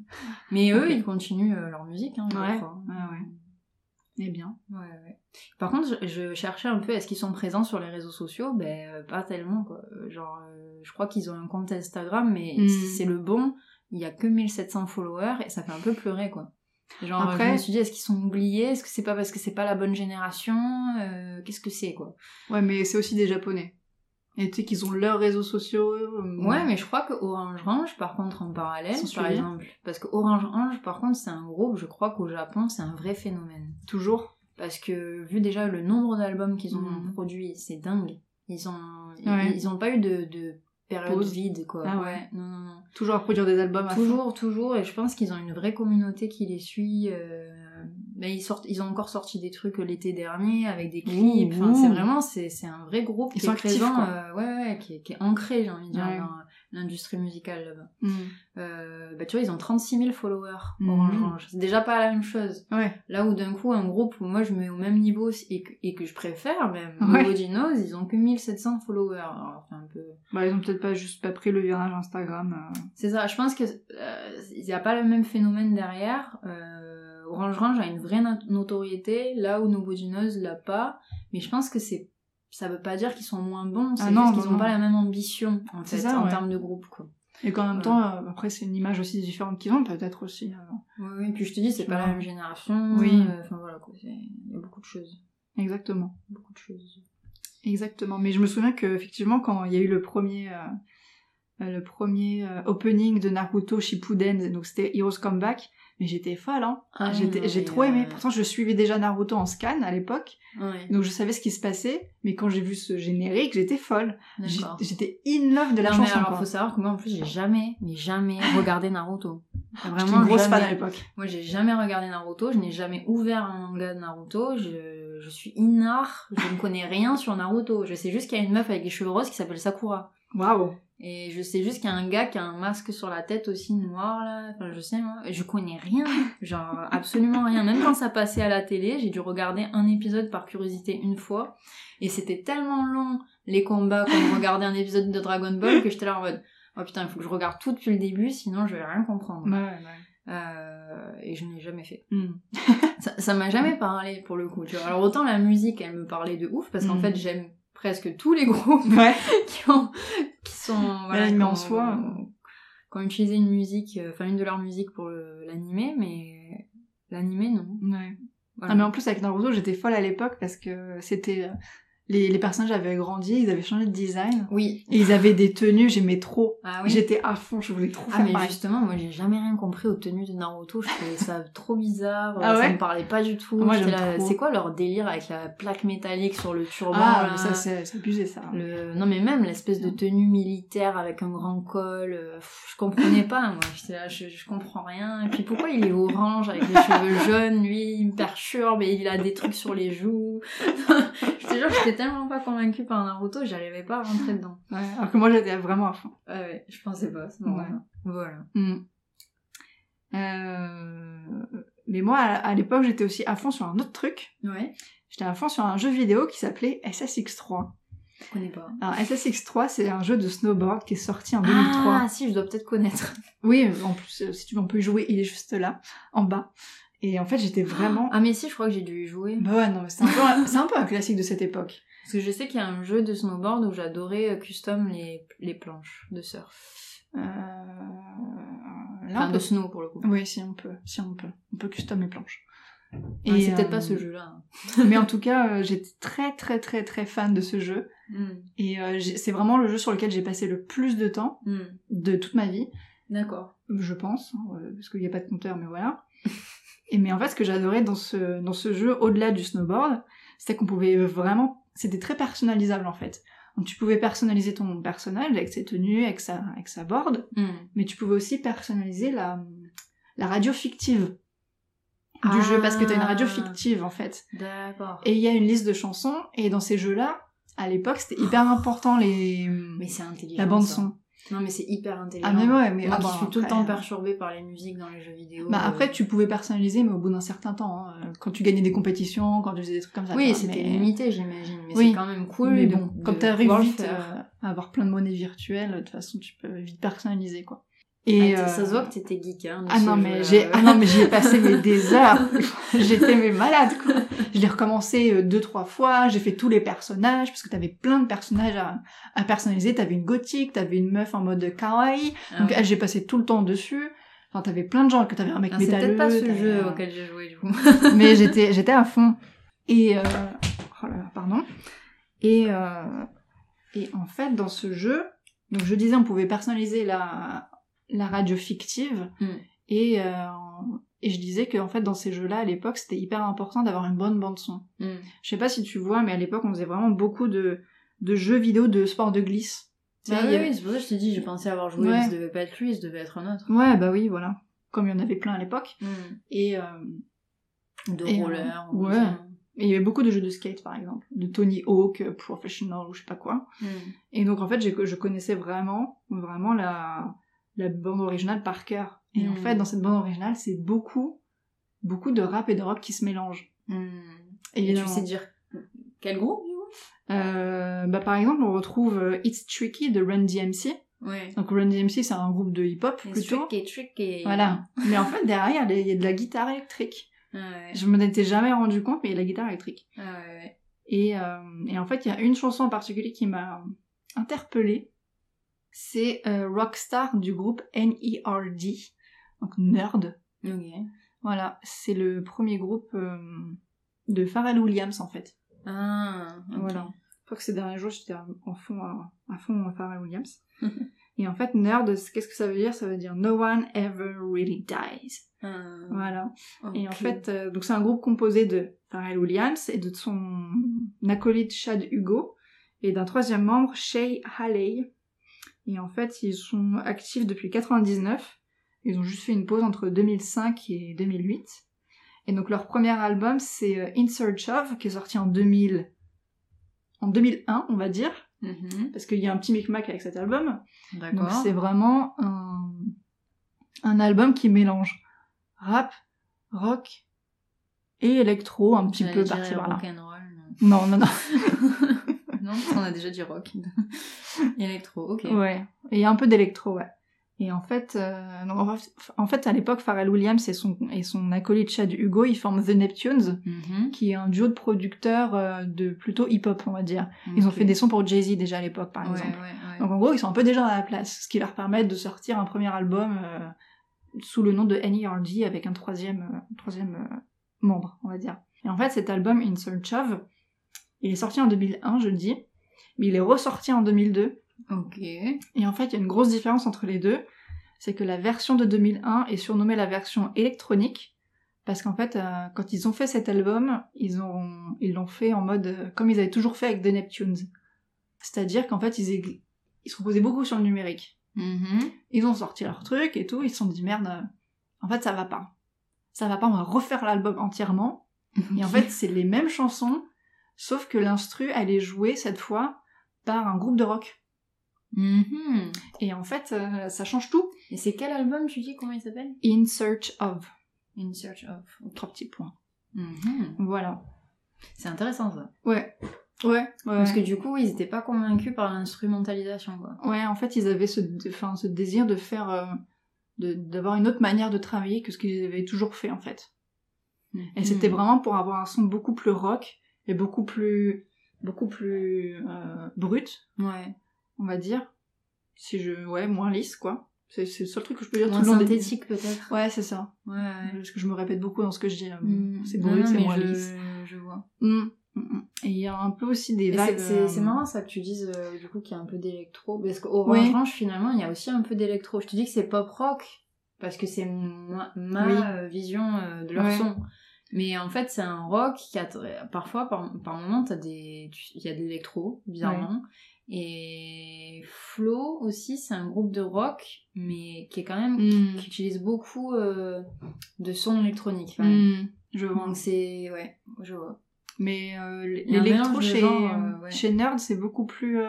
Mais eux, ils continuent euh, leur musique, hein, Ouais, crois. ouais, ouais. Eh bien. Ouais, ouais. Par contre, je, je cherchais un peu, est-ce qu'ils sont présents sur les réseaux sociaux? Ben, euh, pas tellement, quoi. Genre, euh, je crois qu'ils ont un compte Instagram, mais si c'est le bon, il y a que 1700 followers, et ça fait un peu pleurer, quoi. Genre, Après- je me suis dit, est-ce qu'ils sont oubliés? Est-ce que c'est pas parce que c'est pas la bonne génération? Euh, Qu'est-ce que c'est, quoi? Ouais, mais c'est aussi des japonais. Et tu sais qu'ils ont leurs réseaux sociaux. euh, Ouais, mais je crois que Orange Range, par contre, en parallèle, par suivis exemple, parce que Orange Range, par contre, c'est un groupe, je crois qu'au Japon, c'est un vrai phénomène. Toujours. Parce que vu déjà le nombre d'albums qu'ils ont Mhm. produits, c'est dingue. Ils ont, Ouais. ils, ils ont pas eu de, de période Pause. vide, quoi. Ah ouais. Non, non, non. Toujours à produire des albums à fond. Toujours, toujours, et je pense qu'ils ont une vraie communauté qui les suit. euh, Mais ils sortent, ils ont encore sorti des trucs l'été dernier avec des clips. Ouh, Enfin, c'est vraiment, c'est, c'est un vrai groupe Ils qui sont est actifs, présent, euh, ouais, ouais, qui est, qui est ancré, j'ai envie de dire, Ouais. dans l'industrie musicale là-bas. Mm. Euh, bah, tu vois, ils ont 36 000 followers. Orange Range. C'est déjà pas la même chose. Ouais. Là où d'un coup, un groupe où moi je mets au même niveau et que, et que je préfère, même, (laughs) Ouais. Nobody Knows, ils ont que 1700 followers. Alors, un peu... Bah, ils ont peut-être pas juste pas pris le virage Instagram. euh. C'est ça, je pense que euh, il n'y a pas le même phénomène derrière. Orange Range a une vraie no- notoriété, là où Nobody Knows l'a pas. Mais je pense que c'est ça veut pas dire qu'ils sont moins bons, c'est Ah juste qu'ils non, ont non. pas la même ambition en C'est fait ça, en ouais. termes de groupe quoi. Et qu'en même temps, euh, après, c'est une image aussi différente qu'ils ont, peut-être aussi. euh. Oui, oui, puis je te dis, c'est pas la même génération. Oui. euh, Enfin voilà quoi, il y a beaucoup de choses, Exactement. beaucoup de choses. Exactement. Mais je me souviens que effectivement, quand il y a eu le premier, le premier opening de Naruto Shippuden, donc c'était Heroes Come Back, mais j'étais folle, hein. Ah, J'ai mais, trop aimé. euh, Pourtant, je suivais déjà Naruto en scan à l'époque, ouais, donc je savais ce qui se passait. Mais quand j'ai vu ce générique, j'étais folle. J'étais in love de la non, mais chanson. alors, quoi. faut savoir que moi, en plus, j'ai jamais, mais jamais regardé Naruto. (laughs) Vraiment, une grosse jamais. fan à l'époque. Moi, j'ai jamais regardé Naruto, je n'ai jamais ouvert un manga de Naruto, je, je suis inar, je ne connais rien sur Naruto. Je sais juste qu'il y a une meuf avec les cheveux roses qui s'appelle Sakura. Waouh. Et je sais juste qu'il y a un gars qui a un masque sur la tête aussi noir, là. Enfin, je sais, moi. Je connais rien. (laughs) Genre, absolument rien. Même quand ça passait à la télé, j'ai dû regarder un épisode par curiosité une fois. Et c'était tellement long, les combats, comme regarder un épisode de Dragon Ball, que j'étais là en mode, oh putain, il faut que je regarde tout depuis le début, sinon je vais rien comprendre. Ouais, ouais. Euh, et je n'ai jamais fait. Hmm. (laughs) Ça, ça m'a jamais parlé pour le coup, tu vois. Alors autant la musique, elle me parlait de ouf, parce qu'en Mm. fait j'aime presque tous les (laughs) groupes Ouais. qui, ont, qui sont... Voilà, l'anime qui en soi. Qui ont utilisé une musique, euh, enfin une de leurs musiques pour l'animé, mais l'animé non. Ouais. Voilà. Ah, mais en plus, avec Naruto, j'étais folle à l'époque parce que c'était. Les, les personnages avaient grandi, ils avaient changé de design. Oui. Et ils avaient des tenues, j'aimais trop. Ah oui. J'étais à fond, je voulais trop Ah faire mais pareil. justement, moi j'ai jamais rien compris aux tenues de Naruto, je trouvais ça (laughs) trop bizarre, Ah ça ouais me parlait pas du tout. Moi, là. C'est quoi leur délire avec la plaque métallique sur le turban Ah, là mais ça, c'est abusé, ça. Le... Non mais même l'espèce de tenue militaire avec un grand col, euh, je comprenais pas moi, J'étais là, je, je comprends rien. Et puis pourquoi il est orange avec les cheveux jaunes, lui il me perturbe et il a des trucs sur les joues. Te jure, j'étais tellement pas convaincue par Naruto, j'arrivais pas à rentrer dedans. Ouais, alors que moi, j'étais vraiment à fond. Ouais, ouais, je pensais pas, c'est. Ouais. Voilà. Hmm. Euh, Mais moi, à, l'époque, j'étais aussi à fond sur un autre truc. Ouais, J'étais à fond sur un jeu vidéo qui s'appelait SSX3. je connais pas. Alors, SSX3, c'est un jeu de snowboard qui est sorti en 2003. Ah si, je dois peut-être connaître. Oui, en plus, euh, si tu veux, on peut y jouer, il est juste là, en bas. Et en fait, j'étais vraiment... Ah mais si, je crois que j'ai dû y jouer. Bah ouais, non, mais c'est un, peu un- peu un classique de cette époque. Parce que je sais qu'il y a un jeu de snowboard où j'adorais euh, custom les, les planches de surf. Euh... Là, Enfin, on de snow pour le coup. Oui, si on peut, si on peut. On peut custom les planches. Et Ah, c'est peut-être euh, pas ce jeu-là. (laughs) mais en tout cas, euh, j'étais très très très très fan de ce jeu. Hmm. Et euh, c'est vraiment le jeu sur lequel j'ai passé le plus de temps Hmm. de toute ma vie, D'accord. je pense, hein, euh, parce qu'il n'y a pas de compteur, mais voilà. Et mais en fait, ce que j'adorais dans ce, dans ce jeu, au-delà du snowboard, c'était qu'on pouvait vraiment... C'était très personnalisable en fait. Donc tu pouvais personnaliser ton personnage avec ses tenues, avec sa, avec sa board, Hmm. mais tu pouvais aussi personnaliser la, la radio fictive du Ah. jeu, parce que t'as une radio fictive en fait. D'accord. Et il y a une liste de chansons, et dans ces jeux-là, à l'époque, c'était hyper important les... Mais c'est intelligent. la bande son. Non, mais c'est hyper intelligent. Ah mais ouais, mais Moi ah, qui bon, suis tout le temps euh, perturbée par les musiques dans les jeux vidéo. Bah euh, après tu pouvais personnaliser mais au bout d'un certain temps hein, quand tu gagnais des compétitions quand tu faisais des trucs comme ça Oui, c'était mais- limité, j'imagine. Mais Oui. c'est quand même cool. mais bon de comme t'arrives vite euh, à avoir plein de monnaies virtuelles de toute façon tu peux vite personnaliser quoi et euh, Ça se voit que t'étais geek, hein. de ah ce non mais j'ai ah non mais (laughs) j'y ai passé des heures. (laughs) J'étais mais malade quoi. Je l'ai recommencé euh, deux trois fois. J'ai fait tous les personnages parce que t'avais plein de personnages à, à personnaliser. T'avais une gothique t'avais une meuf en mode kawaii. Ah donc ouais. ah, j'ai passé tout le temps dessus. Enfin t'avais plein de gens que t'avais un mec Ah, c'est métalleux peut-être pas ce jeu un- auquel j'ai joué du coup. (laughs) mais j'étais j'étais à fond. Et euh, oh là là, pardon. Et euh, et en fait dans ce jeu donc je disais on pouvait personnaliser la la radio fictive Mm. et euh, et je disais que en fait dans ces jeux là à l'époque c'était hyper important d'avoir une bonne bande son Hmm. je sais pas si tu vois mais à l'époque on faisait vraiment beaucoup de de jeux vidéo de sport de glisse Bah y oui, avait- oui, c'est pour ça que je t'ai dit, j'ai pensé avoir joué, Ouais. mais ça devait pas être lui, ça devait être un autre. ouais bah oui voilà comme il y en avait plein à l'époque Hmm. et euh, De Et, euh, roller. ou ouais. et il y avait beaucoup de jeux de skate par exemple de Tony Hawk Professional ou je sais pas quoi. Et donc en fait, je connaissais vraiment, vraiment la, la bande originale par cœur. Et en Mm. fait, dans cette bande originale, c'est beaucoup, beaucoup de rap et de rock qui se mélangent. Hmm. Et tu sais dire quel groupe Euh, bah, par exemple, on retrouve euh, It's Tricky de Run DMC. Ouais. Donc Run DMC, c'est un groupe de hip-hop plutôt. Tricky, tricky. Voilà. Mais en fait, derrière, il y a de la guitare électrique. Ouais. Je m'en étais jamais rendu compte, mais il y a de la guitare électrique. Ah ouais. Et, euh, et en fait, il y a une chanson en particulier qui m'a interpellée. C'est euh, Rockstar du groupe NERD, donc Nerd. Ok. Voilà, c'est le premier groupe euh, de Pharrell Williams en fait. Ah. Voilà. Je crois que ces derniers jours, j'étais à- en fond à, à fond à Pharrell Williams. (laughs) et en fait, Nerd, qu'est-ce que ça veut dire? Ça veut dire No one ever really dies. Ah, Voilà. Et en fait, euh, donc c'est un groupe composé de Pharrell Williams et de son acolyte Chad Hugo et d'un troisième membre, Shay Haley. Et en fait, ils sont actifs depuis 99. Ils ont juste fait une pause entre 2005 et 2008. Et donc leur premier album, c'est euh, In Search of, qui est sorti en 2000, en 2001, on va dire, Mhm. parce qu'il y a un petit micmac avec cet album. Donc c'est vraiment un, un album qui mélange rap, rock et électro un petit peu rock'n'roll, non. Non, non, non. non, (laughs) on a déjà dit rock. (laughs) Électro, ok. Ouais. Et un peu d'électro, ouais. Et en fait, euh, en fait- à l'époque, Pharrell Williams et son, et son acolyte Chad Hugo, ils forment The Neptunes, Mhm. qui est un duo de producteurs euh, de plutôt hip-hop, on va dire. Ils ont fait des sons pour Jay-Z déjà à l'époque, par Ouais, exemple. ouais, ouais. Donc en gros, ils sont un peu déjà à la place, ce qui leur permet de sortir un premier album euh, sous le nom de NERD avec un troisième, troisième membre, on va dire. Et en fait, cet album In Search of, il est sorti en 2001, je le dis, mais il est ressorti en 2002. Ok. Et en fait, il y a une grosse différence entre les deux, c'est que la version de 2001 est surnommée la version électronique, parce qu'en fait, euh, quand ils ont fait cet album, ils ont, ils l'ont fait en mode euh, comme ils avaient toujours fait avec The Neptunes. C'est-à-dire qu'en fait, ils, ils se reposaient beaucoup sur le numérique. Mhm. Ils ont sorti leur truc et tout, ils se sont dit merde, euh, en fait, ça va pas. Ça va pas, on va refaire l'album entièrement. Et en (laughs) fait, c'est les mêmes chansons, sauf que l'instru, elle est jouée cette fois par un groupe de rock. Mhm. Et en fait, euh, ça change tout. Et c'est quel album, tu dis Comment il s'appelle? In Search of. In Search of. Trois petits points. Mhm. Voilà. C'est intéressant ça. Ouais. Ouais. ouais. Parce que du coup, ils étaient pas convaincus par l'instrumentalisation, quoi. Ouais, en fait, ils avaient ce, enfin, ce désir de faire, euh, de- d'avoir une autre manière de travailler que ce qu'ils avaient toujours fait, en fait. Et c'était vraiment pour avoir un son beaucoup plus rock et beaucoup plus, beaucoup plus euh, brut, Ouais. on va dire. Si je, ouais, moins lisse, quoi. C'est c'est le seul truc que je peux dire Moins tout le long des- synthétique peut-être. Ouais, c'est ça. Ouais, ouais. Parce que je me répète beaucoup dans ce que je dis. Mm. C'est brut, non, c'est moins je, lisse. Je vois. Mm, mm. Et il y a un peu aussi des vagues. c'est- C'est c'est euh, marrant ça que tu dises euh, du coup qu'il y a un peu d'électro. Parce qu'Orange Oui. Finalement il y a aussi un peu d'électro. Je te dis que c'est pop rock parce que c'est ma, ma, Oui. vision euh, de leur Ouais. son. Mais en fait c'est un rock qui a parfois par, par moment il y a de l'électro bizarrement. Et Flo aussi c'est un groupe de rock mais qui est quand même mm, qui utilise beaucoup euh, de sons électroniques. quand même. mm, Je vois. Donc c'est ouais je vois. Mais euh, l'électro chez, euh, ouais. chez Nerd, c'est beaucoup plus.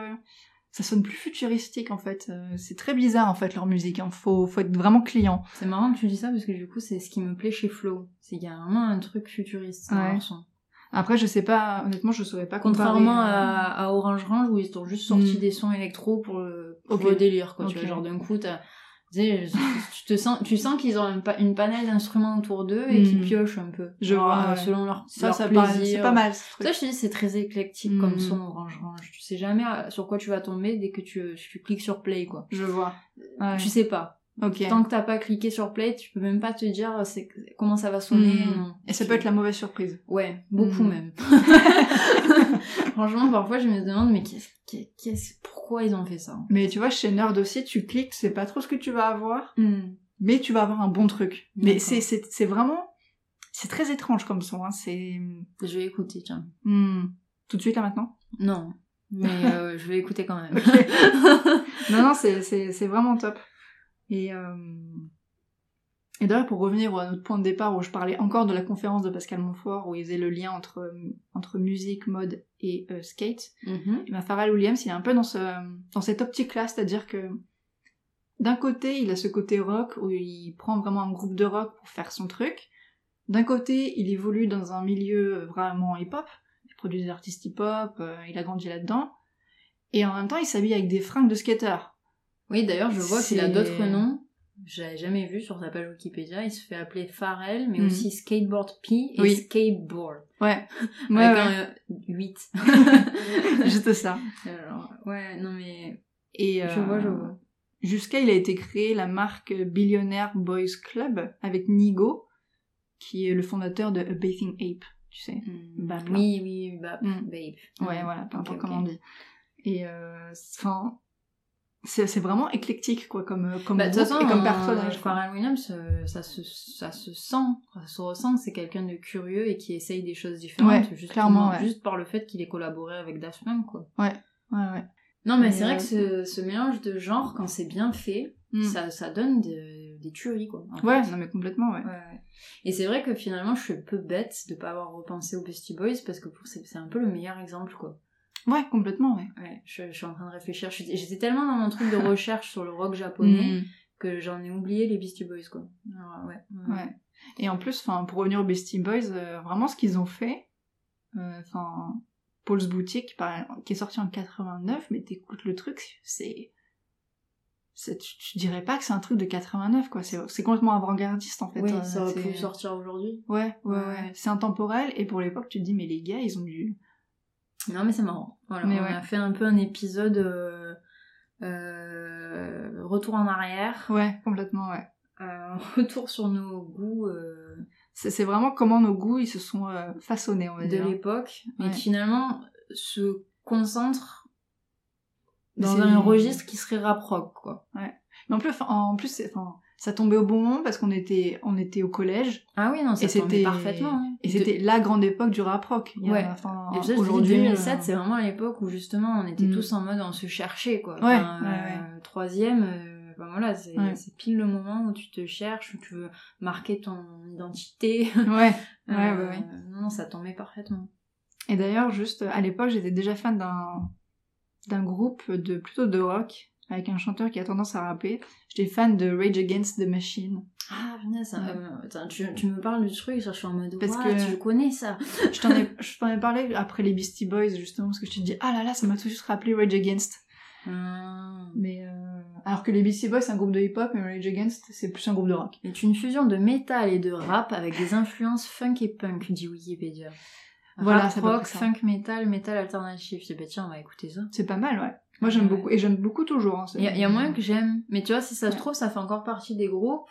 Ça sonne plus futuristique en fait. Euh, c'est très bizarre en fait leur musique. Hein. Faut, faut être vraiment client. C'est marrant que tu dis ça parce que du coup, c'est ce qui me plaît chez Flo. C'est qu'il y a vraiment un truc futuriste dans Ouais. Après, je sais pas. Honnêtement, je saurais pas. Contrairement euh, à, à Orange Range où ils ont juste sorti Mm. des sons électro pour le, pour le délire, quoi. Tu vois, genre d'un coup, t'as, tu sais, tu te sens, tu sens qu'ils ont un pa- une panel d'instruments autour d'eux et qu'ils Mm. piochent un peu. Je Genre, vois, euh, ouais. selon leur, Ça, leur ça c'est pas mal. Ce truc. Ça, je te dis, c'est très éclectique Mm. comme son Orange Range. Tu sais jamais euh, sur quoi tu vas tomber dès que tu, tu cliques sur play, quoi. Je vois. Ouais. Tu sais pas. Ok. Tant que t'as pas cliqué sur play, tu peux même pas te dire c'est, comment ça va sonner. Mm. non. Et ça peut être la mauvaise surprise. Ouais, beaucoup Mm. même. (laughs) Franchement, parfois je me demande, mais qu'est-ce, qu'est- qu'est-ce, pourquoi ils ont fait ça Mais tu vois, chez Nerd aussi, tu cliques, c'est pas trop ce que tu vas avoir, Hmm. mais tu vas avoir un bon truc. Mais c'est, c'est, c'est vraiment, c'est très étrange comme son. Hein. C'est Je vais écouter, tiens. Hmm. tout de suite là maintenant? Non, mais (laughs) euh, je vais écouter quand même. (laughs) non, non, c'est, c'est, c'est vraiment top. Et, euh... et d'ailleurs, pour revenir à notre point de départ où je parlais encore de la conférence de Pascal Montfort, où il faisait le lien entre, entre musique, mode et euh, skate, Mhm. et ben Pharrell Williams, il est un peu dans, ce, dans cette optique-là, c'est-à-dire que d'un côté, il a ce côté rock où il prend vraiment un groupe de rock pour faire son truc. D'un côté, il évolue dans un milieu vraiment hip-hop, il produit des artistes hip-hop, euh, il a grandi là-dedans. Et en même temps, il s'habille avec des fringues de skater. Oui, d'ailleurs, je vois qu'il a d'autres noms. J'avais jamais vu sur sa page Wikipédia. Il se fait appeler Pharrell, mais Mhm. aussi Skateboard P et Oui. Skateboard. Ouais. (laughs) Ouais, avec ouais. un 8. (laughs) (laughs) Juste ça. Alors, ouais, non mais... Et, Je euh, vois, je vois. Jusqu'à, il a été créé la marque Billionaire Boys Club avec Nigo, qui est le fondateur de A Bathing Ape, tu sais. Hmm. Bap, oui, oui, Bap, Mm. Babe. Ouais, Hmm. voilà, peu importe comment on dit. Et euh, enfin, c'est c'est vraiment éclectique, quoi, comme, euh, comme Bah, groupe façon, et comme euh, personnage. Pharrell Williams, euh, ça se, ça se sent, ça se ressent c'est quelqu'un de curieux et qui essaye des choses différentes, Ouais, juste, clairement, ouais. juste par le fait qu'il ait collaboré avec Daft Punk, quoi. Ouais, ouais. Non, mais Mais, c'est vrai euh, que ce, ce mélange de genres, quand c'est bien fait, Mm. ça, ça donne de- des tueries, quoi. Ouais, fait. non mais complètement, ouais. Ouais, ouais. Et c'est vrai que finalement, je suis un peu bête de pas avoir repensé aux Beastie Boys parce que pour- c'est c'est un peu le meilleur exemple, quoi. Ouais, complètement, ouais. Ouais, je, je suis en train de réfléchir. J'étais tellement dans mon truc de recherche sur le rock japonais Mm. que j'en ai oublié les Beastie Boys, quoi. Alors, ouais. ouais. Ouais. Et en plus, pour revenir aux Beastie Boys, euh, vraiment ce qu'ils ont fait, euh, enfin, Paul's Boutique, qui est sorti en 89, mais t'écoutes le truc, c'est, tu, tu dirais pas que c'est un truc de 89, quoi. C'est, complètement avant-gardiste, en fait. Oui, Euh, ça aurait pu sortir aujourd'hui. Ouais, ouais, Ouais. ouais. C'est intemporel, et pour l'époque, tu te dis, mais les gars, ils ont dû... Non, mais c'est marrant. Voilà, Mais on ouais. a fait un peu un épisode euh, euh, retour en arrière, Ouais, complètement, ouais. euh, (laughs) retour sur nos goûts C'est, vraiment comment nos goûts, ils se sont façonnés, on va de dire. l'époque, mais Ouais. qui finalement se concentrent dans un registre qui serait rap rock, quoi. Mais en plus, en plus, ça tombait au bon moment parce qu'on était, on était au collège. Ah oui, non, ça Et tombait parfaitement. hein. Et De- c'était la grande époque du rap rock. Il y Ouais. enfin, aujourd'hui, 2007, euh, c'est vraiment l'époque où justement on était Mm. tous en mode on se cherchait quoi. Ouais, Enfin, ouais, euh, Troisième, euh, enfin, voilà, c'est pile le moment où tu te cherches, où tu veux marquer ton identité. Ouais, (laughs) ouais, ouais, ouais. Non, ça tombait parfaitement. Et d'ailleurs, juste à l'époque, j'étais déjà fan d'un d'un groupe de plutôt de rock avec un chanteur qui a tendance à rapper. J'étais fan de Rage Against the Machine. Ah, punaise, Ouais. euh, attends, tu, tu me parles du truc, je suis en mode Parce que- je connais ça. (laughs) Je t'en ai, parlé après les Beastie Boys justement parce que je te dis ah là là, ça m'a tout juste rappelé Rage Against. Hum. Mais euh, alors que les Beastie Boys c'est un groupe de hip-hop et Rage Against c'est plus un groupe de rock. C'est une fusion de métal et de rap avec des influences funk et punk, dit Wikipédia. Voilà, Rap, rock, ça. funk, métal, métal alternatif. Je dis, bah tiens, on va écouter ça. C'est pas mal, ouais. Moi j'aime beaucoup, et j'aime beaucoup toujours. hein, Il y, y a moins que j'aime. Mais tu vois, si ça se trouve, ça fait encore partie des groupes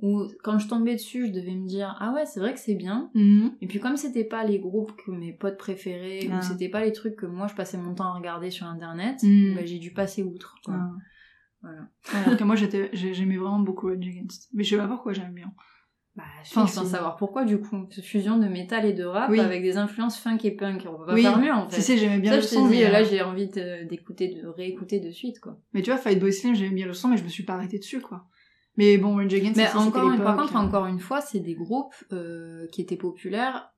où quand je tombais dessus, je devais me dire Ah ouais, c'est vrai que c'est bien. Mhm. Et puis comme c'était pas les groupes que mes potes préféraient, Ah. ou c'était pas les trucs que moi je passais mon temps à regarder sur internet, Mm. bah, j'ai dû passer outre. quoi. Ah. Voilà. Alors que moi j'étais, j'ai- j'aimais vraiment beaucoup Rage Against. Mais je sais pas pourquoi j'aime bien. Bah, je Enfin, pense savoir pourquoi du coup. Fusion de métal et de rap Oui. avec des influences funk et punk. On peut pas Oui. faire mieux en fait. Si, si, j'aimais bien Ça, le je son. dis, mais, euh, là j'ai envie d'écouter, de réécouter de suite quoi. mais tu vois, Fight Boy Slim, j'aimais bien le son, mais je me suis pas arrêtée dessus, quoi. Mais bon, Rage Against, Mais encore, par contre, hein. encore une fois, c'est des groupes euh, qui étaient populaires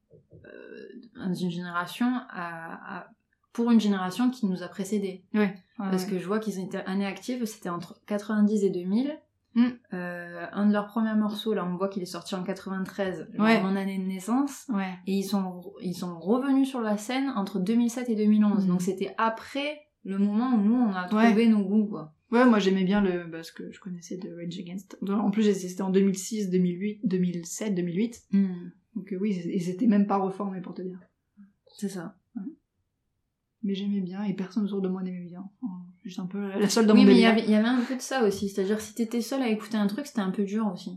euh, dans une génération à, à- pour une génération qui nous a précédés. Ouais. ouais, Parce que je vois qu'ils étaient années actives, c'était entre 90 et 2000. Mm. Euh, un de leurs premiers morceaux, là, on voit qu'il est sorti en 93, genre Ouais. mon année de naissance. Ouais. Et ils sont, ils sont revenus sur la scène entre 2007 et 2011. Mm. Donc c'était après le moment où nous, on a trouvé nos goûts, quoi. Ouais, moi j'aimais bien le, parce que je connaissais de Rage Against. En plus, c'était en 2006, 2008, 2007, 2008. Donc euh, oui, ils ils étaient même pas reformés pour te dire. C'est ça. Mais j'aimais bien et personne autour de moi n'aimait bien. Enfin, Juste un peu la seule dans Oui, mon mais il y avait, il y avait un peu de ça aussi. C'est-à-dire, si t'étais seule à écouter un truc, c'était un peu dur aussi.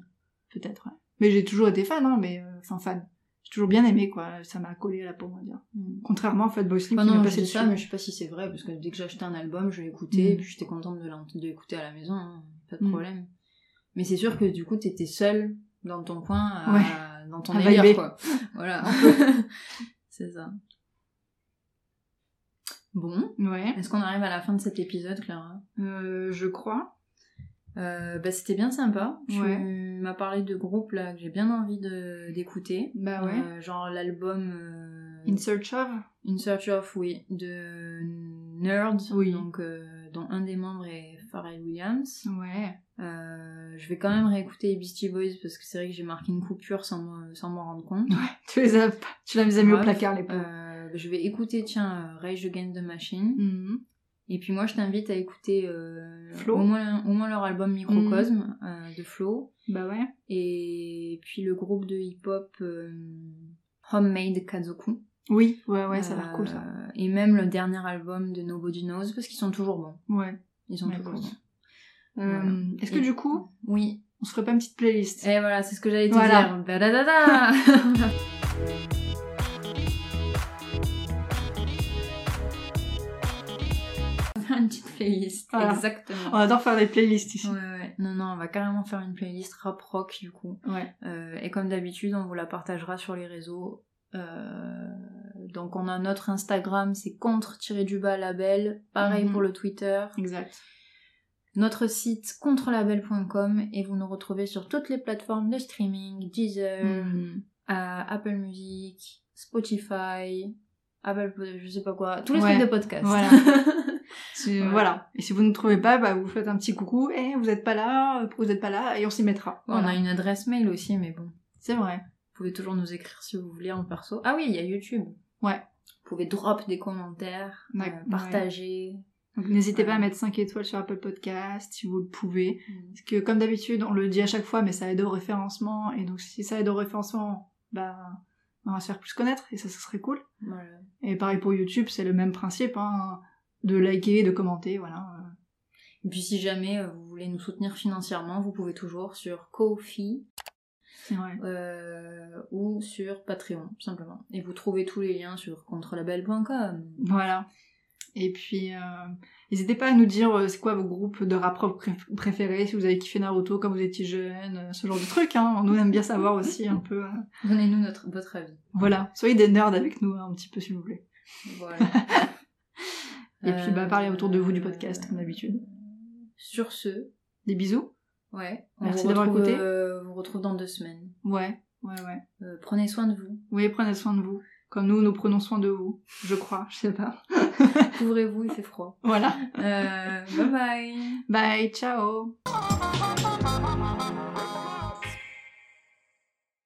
Peut-être, ouais. Mais j'ai toujours été fan, hein, mais euh, enfin fan. J'ai toujours bien aimé, quoi. Ça m'a collé à la peau, on va dire. Contrairement à Fat Boy Slim Enfin, qui je passé ça, mais je sais pas si c'est vrai, parce que dès que j'achetais un album, je l'écoutais, Mm. et puis j'étais contente de l'écouter à la maison, hein, pas de Mm. problème. Mais c'est sûr que du coup, t'étais seule dans ton coin, à- dans ton délire, quoi. (laughs) Voilà. (laughs) c'est ça. Bon. Ouais. Est-ce qu'on arrive à la fin de cet épisode, Clara? Euh, je crois. euh, bah, C'était bien sympa. Tu Ouais. m'as parlé de groupes là que j'ai bien envie de- d'écouter. Bah ouais. Euh, genre l'album euh, In Search of? In Search of, oui, de Nerd, Oui. donc, dont un des membres est Pharrell Williams. Ouais. Je vais quand même réécouter les Beastie Boys parce que c'est vrai que j'ai marqué une coupure sans m'en sans m'en rendre compte. Tu les as, tu les as mis au placard, les pauvres. Je vais écouter, tiens, euh, Rage Against the Machine. Mhm. Et puis moi, je t'invite à écouter euh, Flo. au, moins, au moins leur album Microcosme euh, de Flo. Bah ouais. Et puis le groupe de hip-hop euh, Homemade Kazoku. Oui, ouais, ouais, ça a l'air cool, ça. Et même le dernier album de Nobody Knows, parce qu'ils sont toujours bons. Ouais. Ils sont toujours bons. Voilà. Est-ce que Et- du coup, Oui. on se ferait pas une petite playlist? Et voilà, c'est ce que j'allais te Voilà. dire. (laughs) playlist. Voilà. Exactement. On adore faire des playlists ici. Ouais, ouais. Non, non, on va carrément faire une playlist rap rock du coup. Ouais. Euh, et comme d'habitude, on vous la partagera sur les réseaux. Euh, donc on a notre Instagram, c'est contre-du-bas label. Pareil Mhm. pour le Twitter. Exact. Notre site contrelabel.com et vous nous retrouvez sur toutes les plateformes de streaming, Deezer, Mhm. à Apple Music, Spotify, Apple, je sais pas quoi, tous les Ouais. trucs de podcast. Voilà. (laughs) Si- Voilà. voilà. Et si vous ne trouvez pas, bah, vous faites un petit coucou. Eh, vous êtes pas là, vous êtes pas là Et on s'y mettra. On a une adresse mail aussi, mais bon. C'est vrai. Vous pouvez toujours nous écrire si vous voulez en perso. Ah oui, il y a YouTube. Ouais. Vous pouvez drop des commentaires, euh, partager. N'hésitez pas à mettre 5 étoiles sur Apple Podcast si vous le pouvez. Mm. Parce que comme d'habitude, on le dit à chaque fois, mais ça aide au référencement. Et donc si ça aide au référencement, bah on va se faire plus connaître et ça, ça serait cool. Voilà. Et pareil pour YouTube, c'est le même principe, hein, de liker, de commenter, voilà. Et puis si jamais euh, vous voulez nous soutenir financièrement, vous pouvez toujours sur Ko-fi euh, ou sur Patreon, simplement. Et vous trouvez tous les liens sur contrelabel.com. Voilà. Et puis, euh, n'hésitez pas à nous dire euh, c'est quoi vos groupes de rap rock pré- préférés, si vous avez kiffé Naruto quand vous étiez jeune, euh, ce genre de trucs. Hein. Nous, on aime bien savoir aussi un peu. Donnez-nous notre, votre avis. Voilà. Soyez des nerds avec nous hein, un petit peu, s'il vous plaît. Voilà. (laughs) Et puis, bah, parlez autour de vous du podcast, comme d'habitude. Sur ce, Des bisous. ouais. On Merci d'avoir écouté. euh, vous retrouve dans deux semaines. Ouais, ouais, ouais. Prenez soin de vous. Oui, prenez soin de vous. Comme nous, nous prenons soin de vous. Je crois, je sais pas. (laughs) Couvrez-vous, il fait froid. Voilà. Euh, bye bye. Bye, ciao.